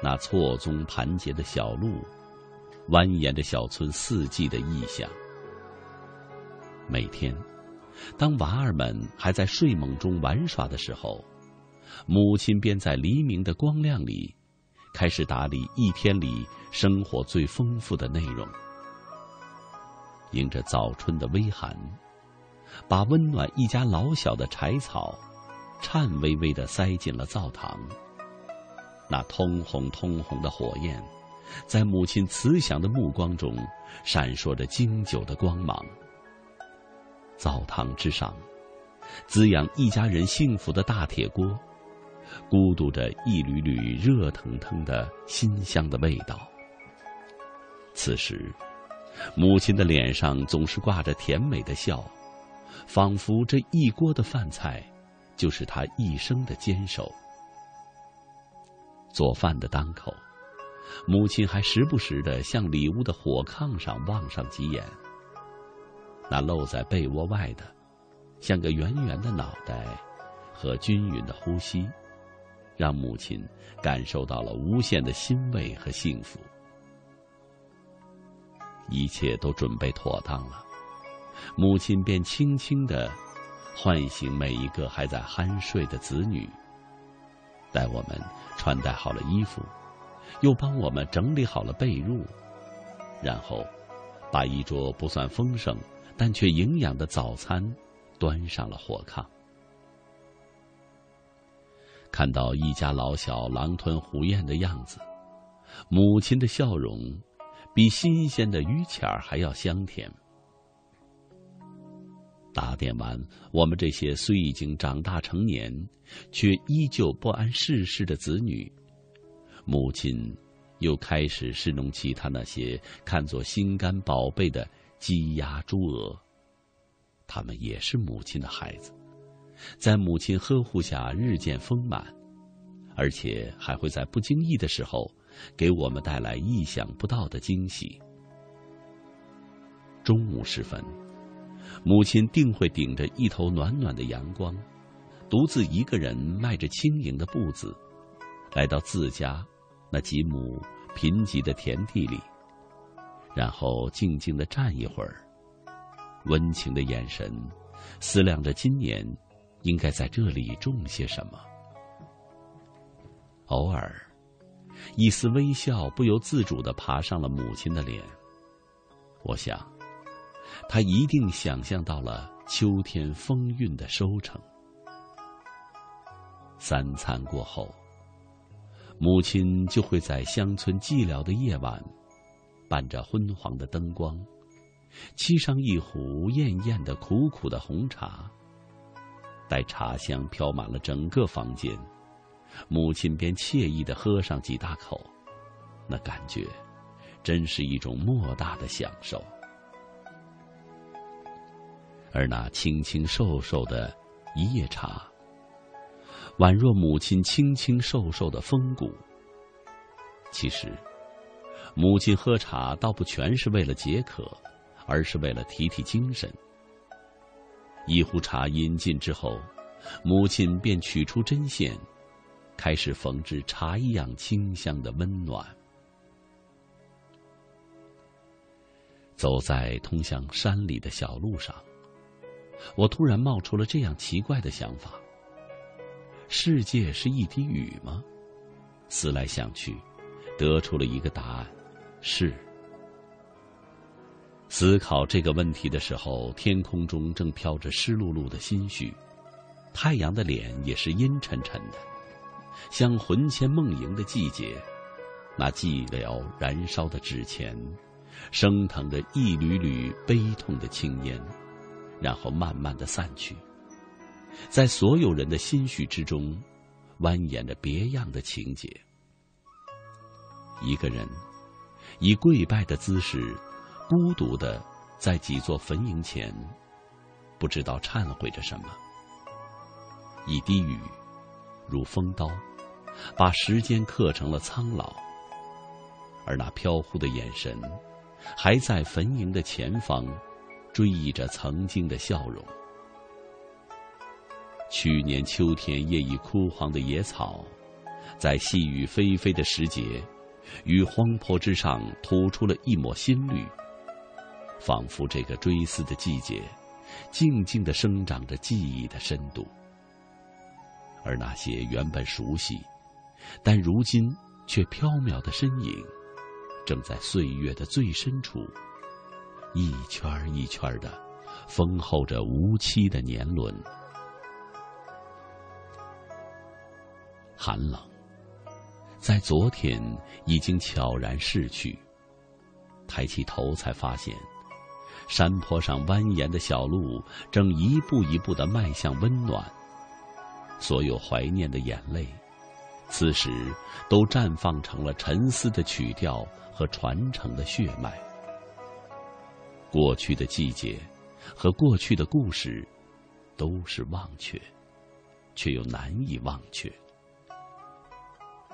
那错综盘结的小路蜿蜒着小村四季的意象。每天，当娃儿们还在睡梦中玩耍的时候，母亲便在黎明的光亮里，开始打理一天里生活最丰富的内容。迎着早春的微寒，把温暖一家老小的柴草，颤巍巍地塞进了灶堂。那通红通红的火焰，在母亲慈祥的目光中，闪烁着经久的光芒。灶堂之上，滋养一家人幸福的大铁锅，咕嘟着一缕缕热腾腾的馨香的味道。此时，母亲的脸上总是挂着甜美的笑，仿佛这一锅的饭菜，就是他一生的坚守。做饭的当口，母亲还时不时的向里屋的火炕上望上几眼。那露在被窝外的，像个圆圆的脑袋和均匀的呼吸，让母亲感受到了无限的欣慰和幸福。一切都准备妥当了，母亲便轻轻的唤醒每一个还在酣睡的子女。待我们穿戴好了衣服，又帮我们整理好了被褥，然后把一桌不算丰盛但却营养的早餐端上了火炕。看到一家老小狼吞虎咽的样子，母亲的笑容比新鲜的鱼钱儿还要香甜。打点完我们这些虽已经长大成年，却依旧不谙世事的子女，母亲又开始侍弄起他那些看作心肝宝贝的鸡鸭猪鹅。他们也是母亲的孩子，在母亲呵护下日渐丰满，而且还会在不经意的时候给我们带来意想不到的惊喜。中午时分。母亲定会顶着一头暖暖的阳光，独自一个人迈着轻盈的步子，来到自家那几亩贫瘠的田地里，然后静静的站一会儿，温情的眼神思量着今年应该在这里种些什么。偶尔，一丝微笑不由自主的爬上了母亲的脸，我想。他一定想象到了秋天风韵的收成。三餐过后，母亲就会在乡村寂寥的夜晚，伴着昏黄的灯光，沏上一壶艳艳的苦苦的红茶。待茶香飘满了整个房间，母亲便惬意的喝上几大口，那感觉，真是一种莫大的享受。而那清清瘦瘦的一叶茶，宛若母亲清清瘦瘦的风骨。其实，母亲喝茶倒不全是为了解渴，而是为了提提精神。一壶茶饮尽之后，母亲便取出针线，开始缝制茶一样清香的温暖。走在通向山里的小路上。我突然冒出了这样奇怪的想法：世界是一滴雨吗？思来想去，得出了一个答案：是。思考这个问题的时候，天空中正飘着湿漉漉的心绪，太阳的脸也是阴沉沉的，像魂牵梦萦的季节。那寂寥燃烧的纸钱，升腾着一缕缕悲痛的青烟。然后慢慢的散去，在所有人的心绪之中，蜿蜒着别样的情节。一个人以跪拜的姿势，孤独的在几座坟茔前，不知道忏悔着什么。一滴雨，如风刀，把时间刻成了苍老。而那飘忽的眼神，还在坟茔的前方。追忆着曾经的笑容。去年秋天叶已枯黄的野草，在细雨霏霏的时节，于荒坡之上吐出了一抹新绿，仿佛这个追思的季节，静静的生长着记忆的深度。而那些原本熟悉，但如今却飘渺的身影，正在岁月的最深处，一圈一圈的丰厚着无期的年轮。寒冷，在昨天已经悄然逝去。抬起头，才发现，山坡上蜿蜒的小路正一步一步的迈向温暖。所有怀念的眼泪，此时都绽放成了沉思的曲调和传承的血脉。过去的季节和过去的故事，都是忘却，却又难以忘却。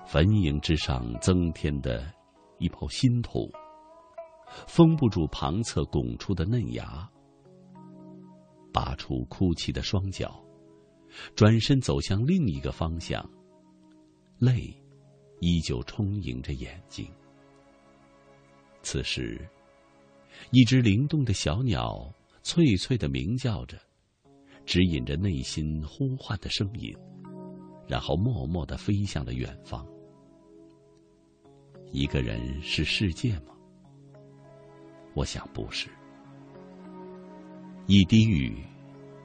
坟茔之上增添的一抔新土，封不住旁侧拱出的嫩芽。拔出哭泣的双脚，转身走向另一个方向。泪依旧充盈着眼睛。此时，一只灵动的小鸟脆脆的鸣叫着，指引着内心呼唤的声音，然后默默的飞向了远方。一个人是世界吗？我想不是。一滴雨，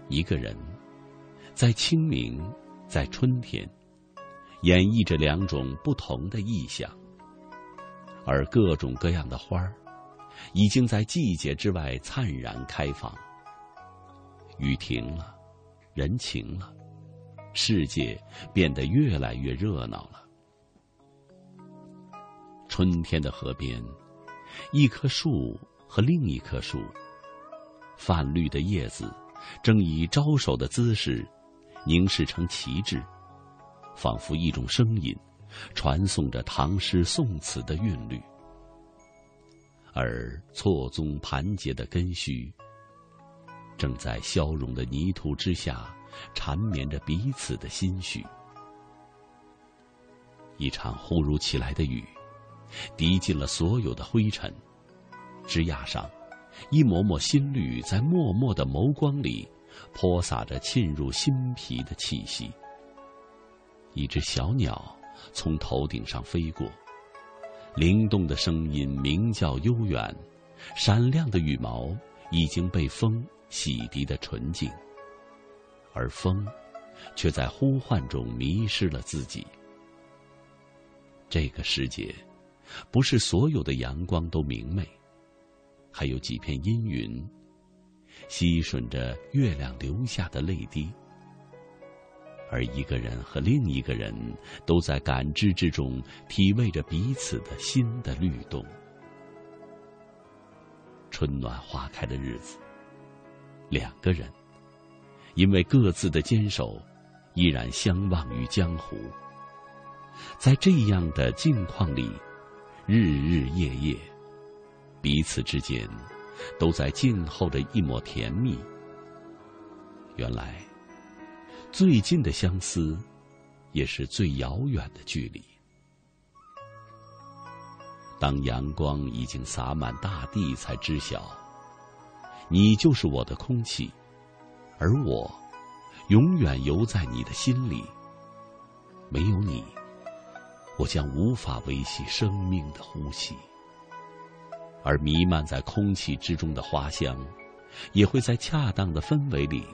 一个人，在清明，在春天，演绎着两种不同的意象。而各种各样的花儿，已经在季节之外灿然开放。雨停了，人晴了，世界变得越来越热闹了。春天的河边，一棵树和另一棵树，泛绿的叶子，正以招手的姿势，凝视成旗帜，仿佛一种声音，传送着唐诗宋词的韵律。而错综盘结的根须，正在消融的泥土之下，缠绵着彼此的心绪。一场忽如其来的雨。滴尽了所有的灰尘，枝桠上，一抹抹新绿在默默的眸光里，泼洒着沁入心脾的气息。一只小鸟从头顶上飞过，灵动的声音鸣叫悠远，闪亮的羽毛已经被风洗涤的纯净，而风，却在呼唤中迷失了自己。这个世界。不是所有的阳光都明媚，还有几片阴云，吸吮着月亮流下的泪滴。而一个人和另一个人，都在感知之中体味着彼此的心的律动。春暖花开的日子，两个人，因为各自的坚守，依然相忘于江湖。在这样的境况里。日日夜夜，彼此之间都在静候着一抹甜蜜。原来，最近的相思，也是最遥远的距离。当阳光已经洒满大地，才知晓，你就是我的空气，而我，永远游在你的心里。没有你。我将无法维系生命的呼吸，而弥漫在空气之中的花香，也会在恰当的氛围里，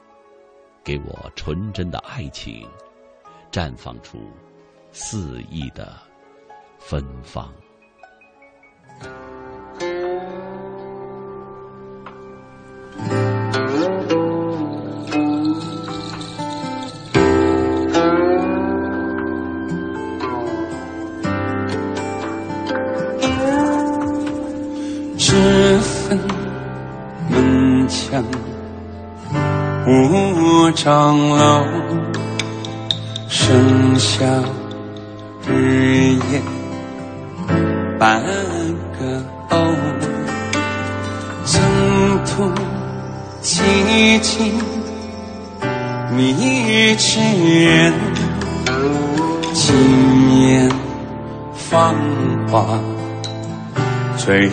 给我纯真的爱情绽放出肆意的芬芳。五丈楼，笙箫日夜伴歌喉。尘土凄凄，迷痴人。轻年芳华，吹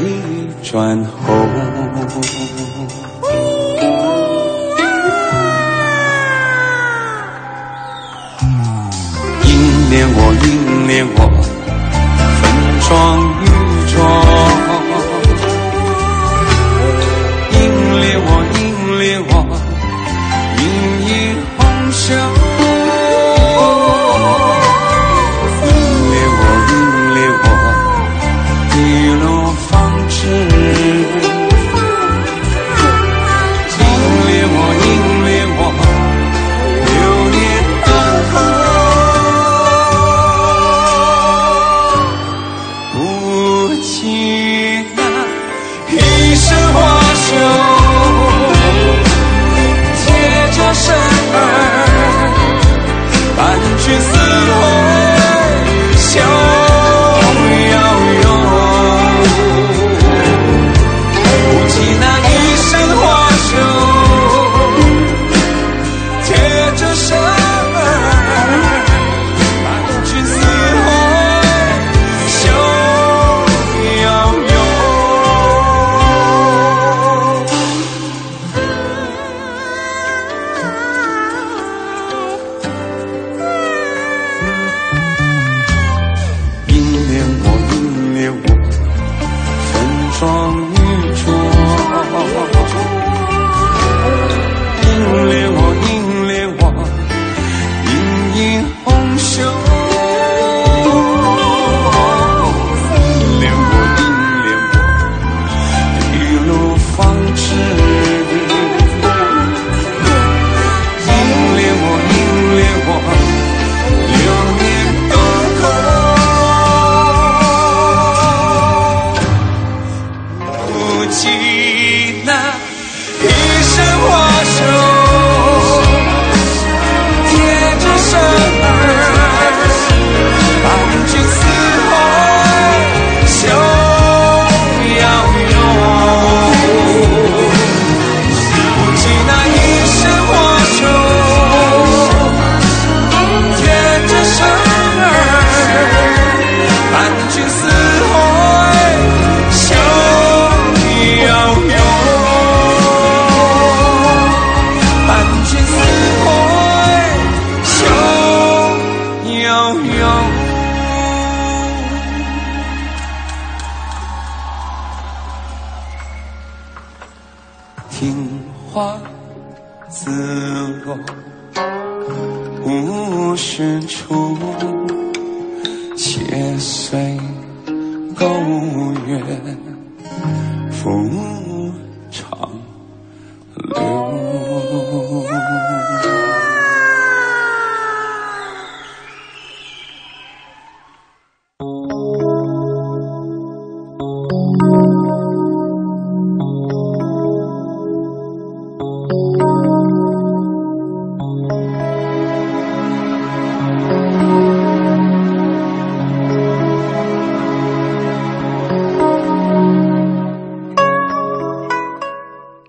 转红。我，迎恋我，分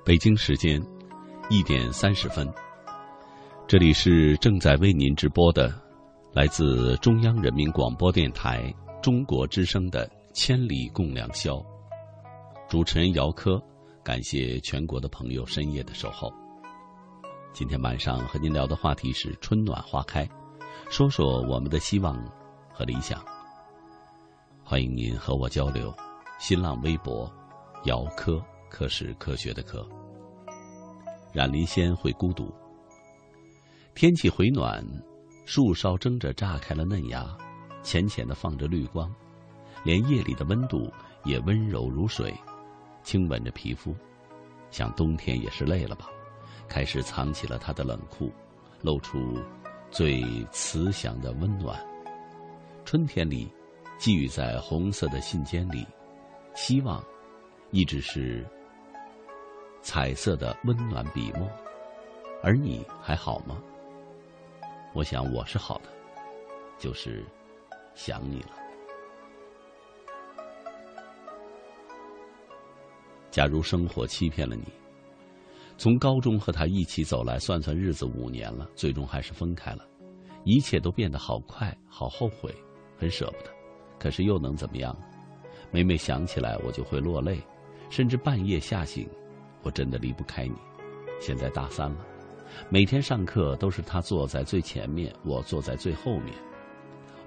北京时间一点三十分，这里是正在为您直播的，来自中央人民广播电台中国之声的《千里共良宵》。主持人姚科，感谢全国的朋友深夜的守候。今天晚上和您聊的话题是春暖花开，说说我们的希望和理想。欢迎您和我交流，新浪微博姚科，科是科学的科。冉林仙会孤独。天气回暖，树梢争着炸开了嫩芽，浅浅的放着绿光，连夜里的温度也温柔如水，轻吻着皮肤，像冬天也是累了吧，开始藏起了它的冷酷，露出最慈祥的温暖。春天里，寄予在红色的信笺里，希望一直是。彩色的温暖笔墨，而你还好吗？我想我是好的，就是想你了。假如生活欺骗了你，从高中和他一起走来，算算日子五年了，最终还是分开了，一切都变得好快，好后悔，很舍不得。可是又能怎么样？每每想起来，我就会落泪，甚至半夜吓醒。我真的离不开你。现在大三了，每天上课都是他坐在最前面，我坐在最后面。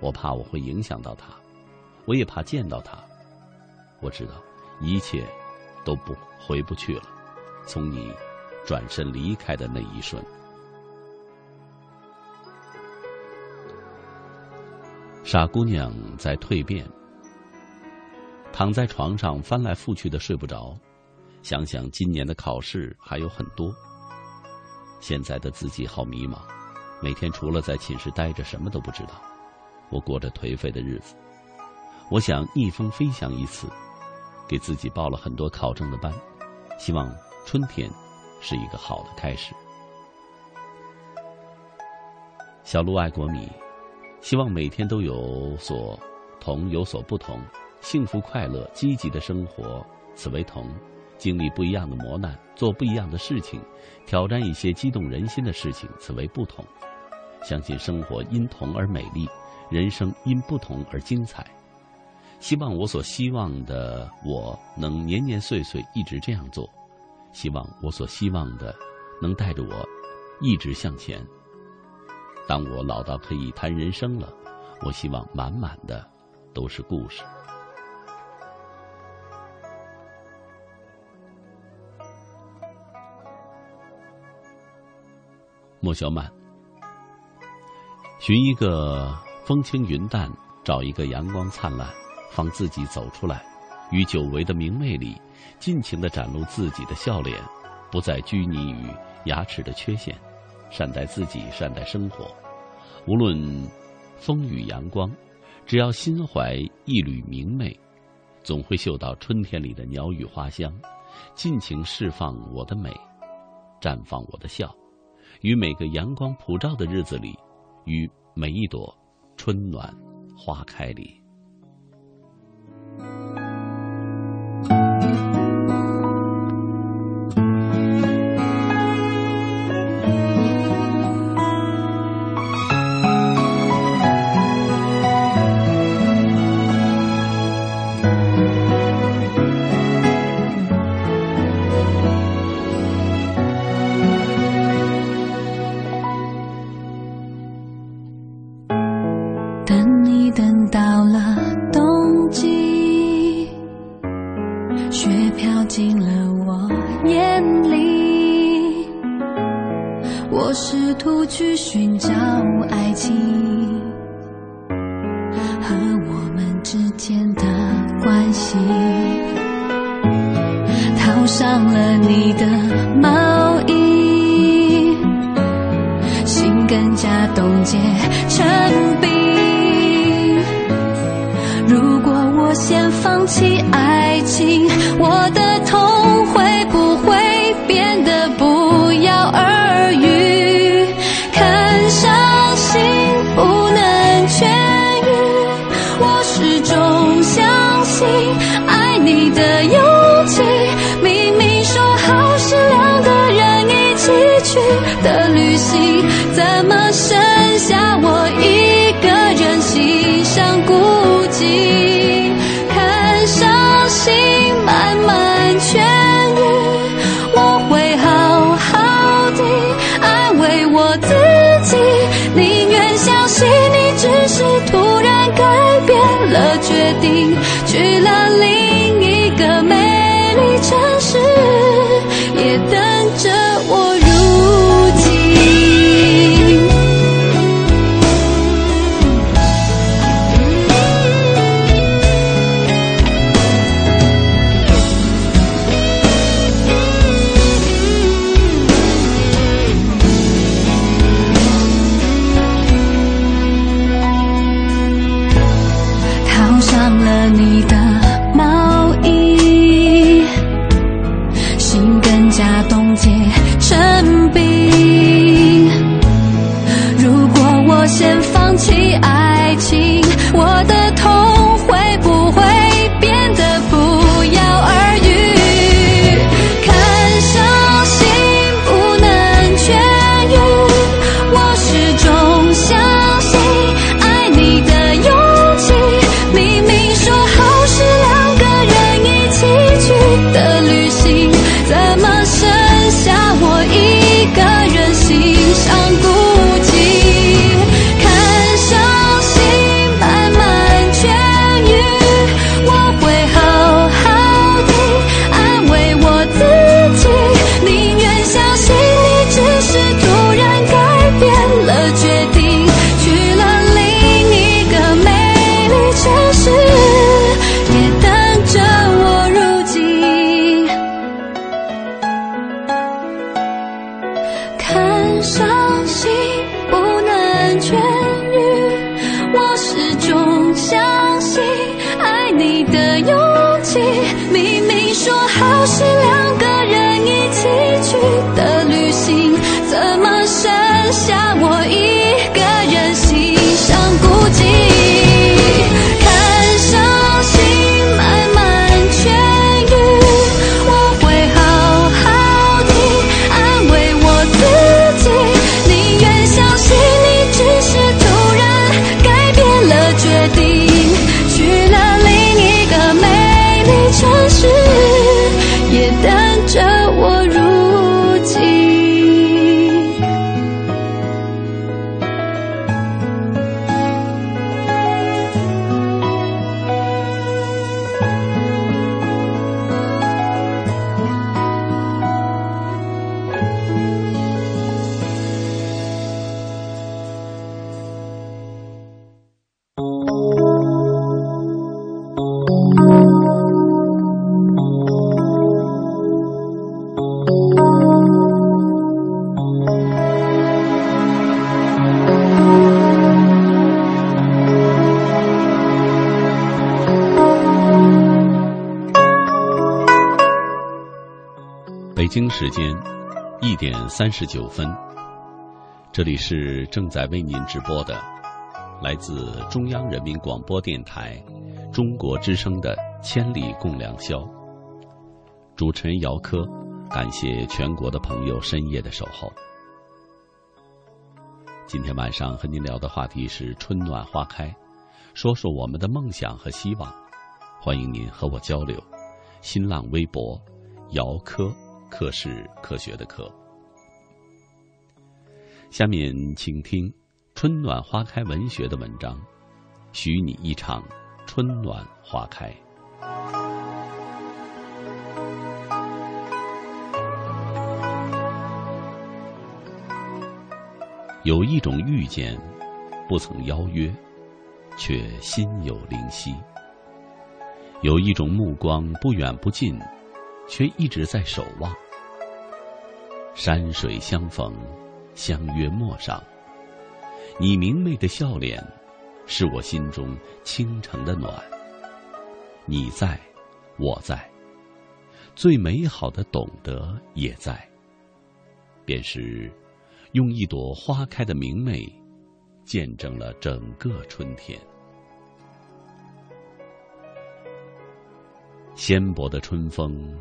我怕我会影响到他，我也怕见到他。我知道一切都不回不去了。从你转身离开的那一瞬，傻姑娘在蜕变，躺在床上翻来覆去的睡不着。想想今年的考试还有很多，现在的自己好迷茫，每天除了在寝室待着，什么都不知道。我过着颓废的日子，我想逆风飞翔一次，给自己报了很多考证的班，希望春天是一个好的开始。小鹿爱国米，希望每天都有所同，有所不同，幸福快乐，积极的生活，此为同。经历不一样的磨难，做不一样的事情，挑战一些激动人心的事情，此为不同。相信生活因同而美丽，人生因不同而精彩。希望我所希望的我能年年岁岁一直这样做。希望我所希望的能带着我一直向前。当我老到可以谈人生了，我希望满满的都是故事。莫小满，寻一个风轻云淡，找一个阳光灿烂，放自己走出来，于久违的明媚里，尽情的展露自己的笑脸，不再拘泥于牙齿的缺陷，善待自己，善待生活。无论风雨阳光，只要心怀一缕明媚，总会嗅到春天里的鸟语花香，尽情释放我的美，绽放我的笑。于每个阳光普照的日子里，于每一朵春暖花开里。三十九分，这里是正在为您直播的来自中央人民广播电台中国之声的《千里共良宵》。主持人姚科，感谢全国的朋友深夜的守候。今天晚上和您聊的话题是春暖花开，说说我们的梦想和希望。欢迎您和我交流。新浪微博姚科。课是科学的课。下面请听“春暖花开”文学的文章，许你一场春暖花开。有一种遇见，不曾邀约，却心有灵犀；有一种目光，不远不近。却一直在守望。山水相逢，相约陌上。你明媚的笑脸，是我心中倾城的暖。你在，我在，最美好的懂得也在。便是用一朵花开的明媚，见证了整个春天。纤薄的春风。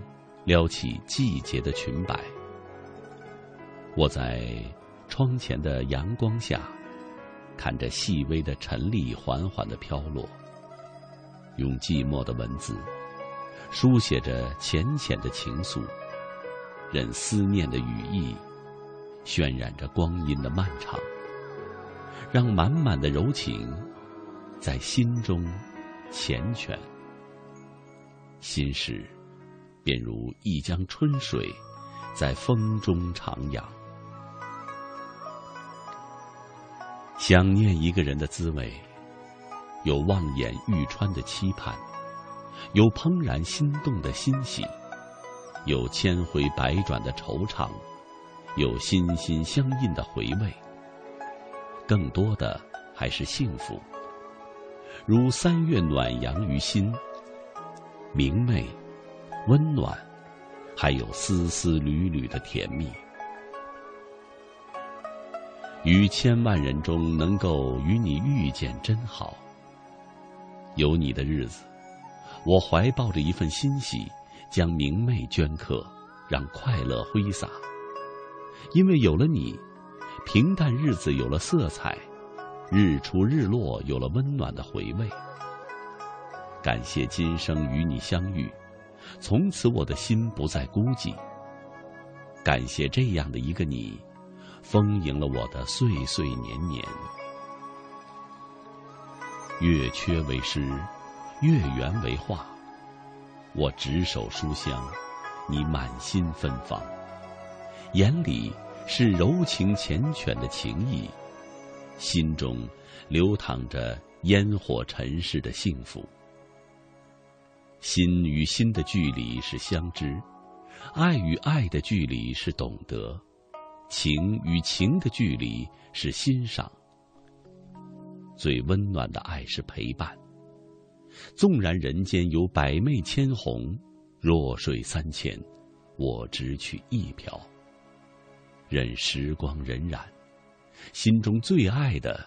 撩起季节的裙摆，我在窗前的阳光下，看着细微的尘粒缓缓的飘落，用寂寞的文字书写着浅浅的情愫，任思念的羽翼渲染着光阴的漫长，让满满的柔情在心中缱绻，心事。便如一江春水，在风中徜徉。想念一个人的滋味，有望眼欲穿的期盼，有怦然心动的欣喜，有千回百转的惆怅，有心心相印的回味。更多的还是幸福，如三月暖阳于心，明媚。温暖，还有丝丝缕缕的甜蜜。于千万人中能够与你遇见，真好。有你的日子，我怀抱着一份欣喜，将明媚镌刻，让快乐挥洒。因为有了你，平淡日子有了色彩，日出日落有了温暖的回味。感谢今生与你相遇。从此，我的心不再孤寂。感谢这样的一个你，丰盈了我的岁岁年年。月缺为诗，月圆为画。我执手书香，你满心芬芳，眼里是柔情缱绻的情意，心中流淌着烟火尘世的幸福。心与心的距离是相知，爱与爱的距离是懂得，情与情的距离是欣赏。最温暖的爱是陪伴。纵然人间有百媚千红，弱水三千，我只取一瓢。任时光荏苒，心中最爱的，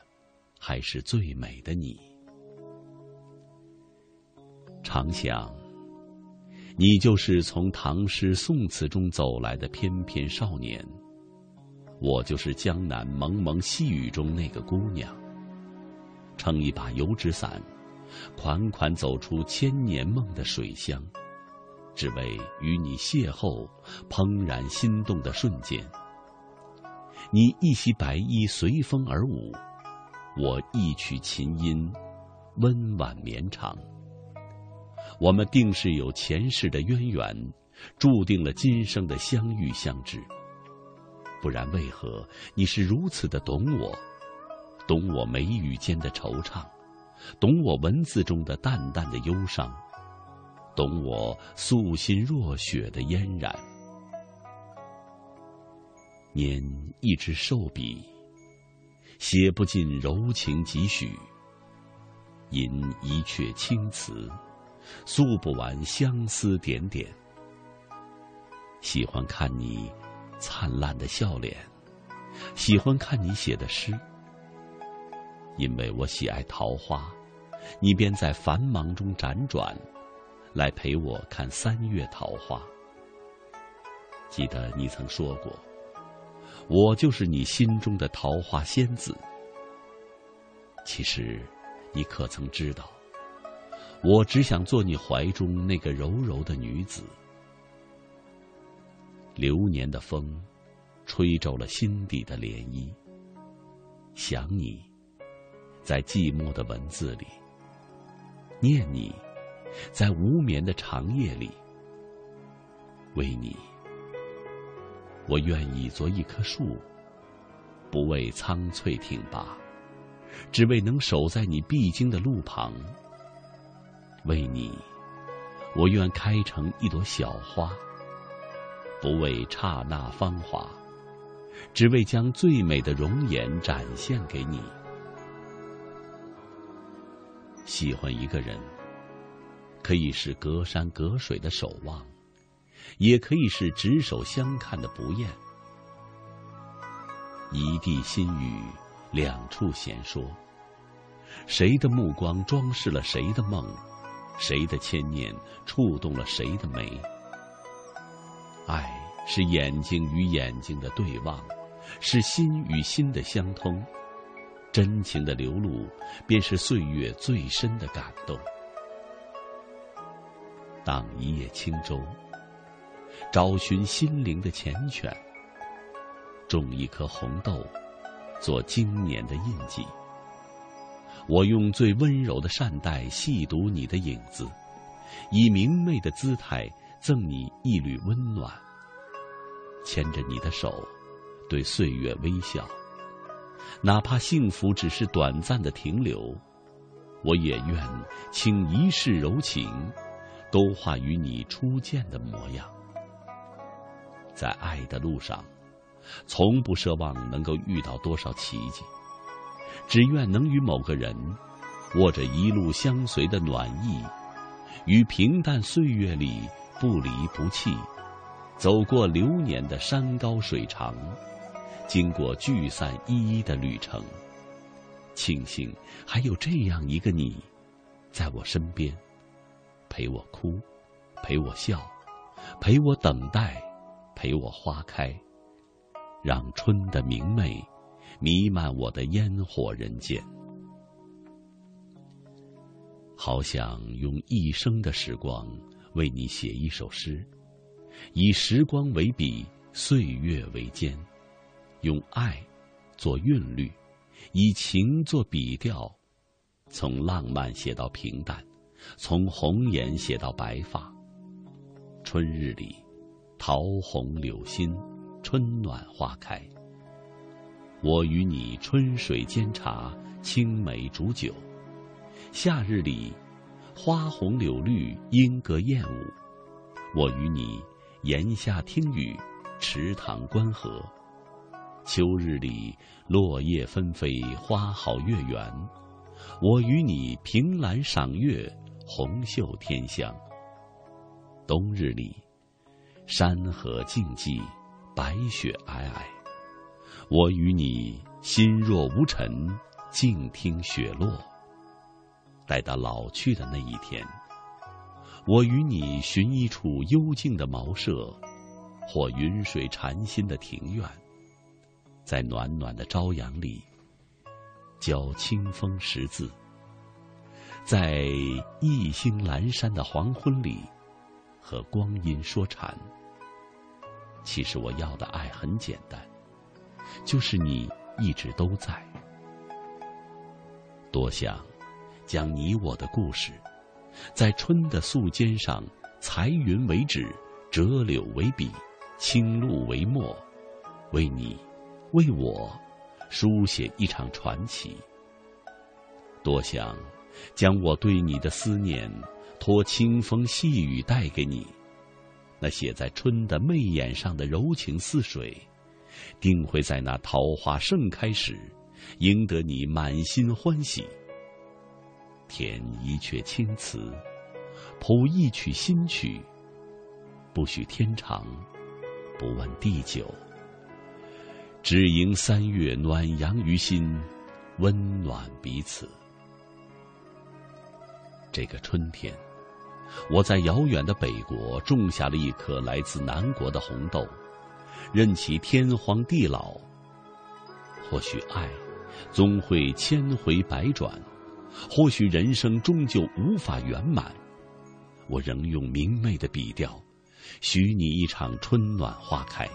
还是最美的你。常想，你就是从唐诗宋词中走来的翩翩少年，我就是江南蒙蒙细雨中那个姑娘。撑一把油纸伞，款款走出千年梦的水乡，只为与你邂逅，怦然心动的瞬间。你一袭白衣随风而舞，我一曲琴音，温婉绵长。我们定是有前世的渊源，注定了今生的相遇相知。不然，为何你是如此的懂我，懂我眉宇间的惆怅，懂我文字中的淡淡的忧伤，懂我素心若雪的嫣然？拈一支瘦笔，写不尽柔情几许；吟一阙青词，诉不完相思点点。喜欢看你灿烂的笑脸，喜欢看你写的诗，因为我喜爱桃花，你便在繁忙中辗转，来陪我看三月桃花。记得你曾说过。我就是你心中的桃花仙子。其实，你可曾知道，我只想做你怀中那个柔柔的女子。流年的风，吹皱了心底的涟漪。想你，在寂寞的文字里；念你，在无眠的长夜里。为你。我愿意做一棵树，不为苍翠挺拔，只为能守在你必经的路旁。为你，我愿开成一朵小花，不为刹那芳华，只为将最美的容颜展现给你。喜欢一个人，可以是隔山隔水的守望。也可以是执手相看的不厌，一地心语，两处闲说。谁的目光装饰了谁的梦，谁的牵念触动了谁的眉。爱是眼睛与眼睛的对望，是心与心的相通。真情的流露，便是岁月最深的感动。当一叶轻舟。找寻心灵的缱绻，种一颗红豆，做经年的印记。我用最温柔的善待细读你的影子，以明媚的姿态赠你一缕温暖。牵着你的手，对岁月微笑，哪怕幸福只是短暂的停留，我也愿倾一世柔情，都化于你初见的模样。在爱的路上，从不奢望能够遇到多少奇迹，只愿能与某个人握着一路相随的暖意，于平淡岁月里不离不弃，走过流年的山高水长，经过聚散依依的旅程。庆幸还有这样一个你，在我身边，陪我哭，陪我笑，陪我等待。陪我花开，让春的明媚弥漫我的烟火人间。好想用一生的时光为你写一首诗，以时光为笔，岁月为笺，用爱做韵律，以情做笔调，从浪漫写到平淡，从红颜写到白发。春日里。桃红柳新，春暖花开。我与你春水煎茶，青梅煮酒。夏日里，花红柳绿，莺歌燕舞。我与你檐下听雨，池塘观荷。秋日里，落叶纷飞，花好月圆。我与你凭栏赏月，红袖添香。冬日里。山河静寂，白雪皑皑。我与你心若无尘，静听雪落。待到老去的那一天，我与你寻一处幽静的茅舍，或云水禅心的庭院，在暖暖的朝阳里，教清风识字。在一星阑珊的黄昏里。和光阴说禅。其实我要的爱很简单，就是你一直都在。多想将你我的故事，在春的素笺上裁云为纸，折柳为笔，青露为墨，为你，为我，书写一场传奇。多想将我对你的思念，托清风细雨带给你。那写在春的媚眼上的柔情似水，定会在那桃花盛开时，赢得你满心欢喜。填一阙青词，谱一曲新曲，不许天长，不问地久，只迎三月暖阳于心，温暖彼此。这个春天。我在遥远的北国种下了一颗来自南国的红豆，任其天荒地老。或许爱，总会千回百转；或许人生终究无法圆满。我仍用明媚的笔调，许你一场春暖花开。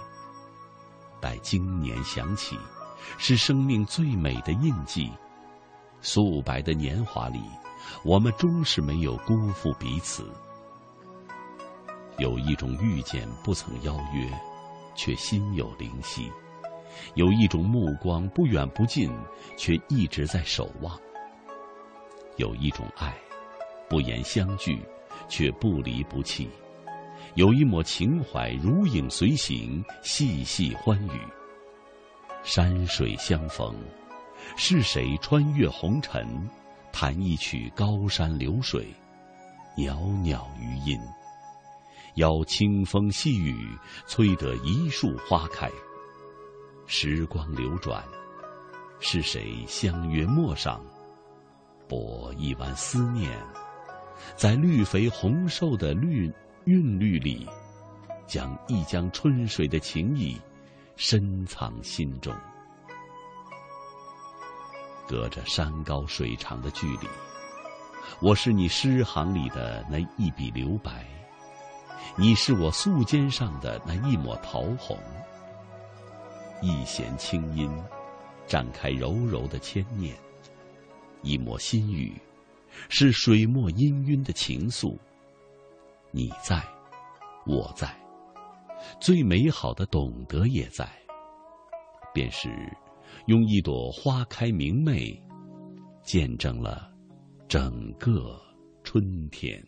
待经年想起，是生命最美的印记。素白的年华里。我们终是没有辜负彼此。有一种遇见不曾邀约，却心有灵犀；有一种目光不远不近，却一直在守望；有一种爱，不言相聚，却不离不弃；有一抹情怀如影随形，细细欢愉。山水相逢，是谁穿越红尘？弹一曲高山流水，袅袅余音。邀清风细雨，催得一树花开。时光流转，是谁相约陌上，拨一弯思念，在绿肥红瘦的绿韵律里，将一江春水的情意深藏心中。隔着山高水长的距离，我是你诗行里的那一笔留白，你是我素笺上的那一抹桃红。一弦清音，展开柔柔的牵念；一抹心语，是水墨氤氲的情愫。你在，我在，最美好的懂得也在，便是。用一朵花开明媚，见证了整个春天。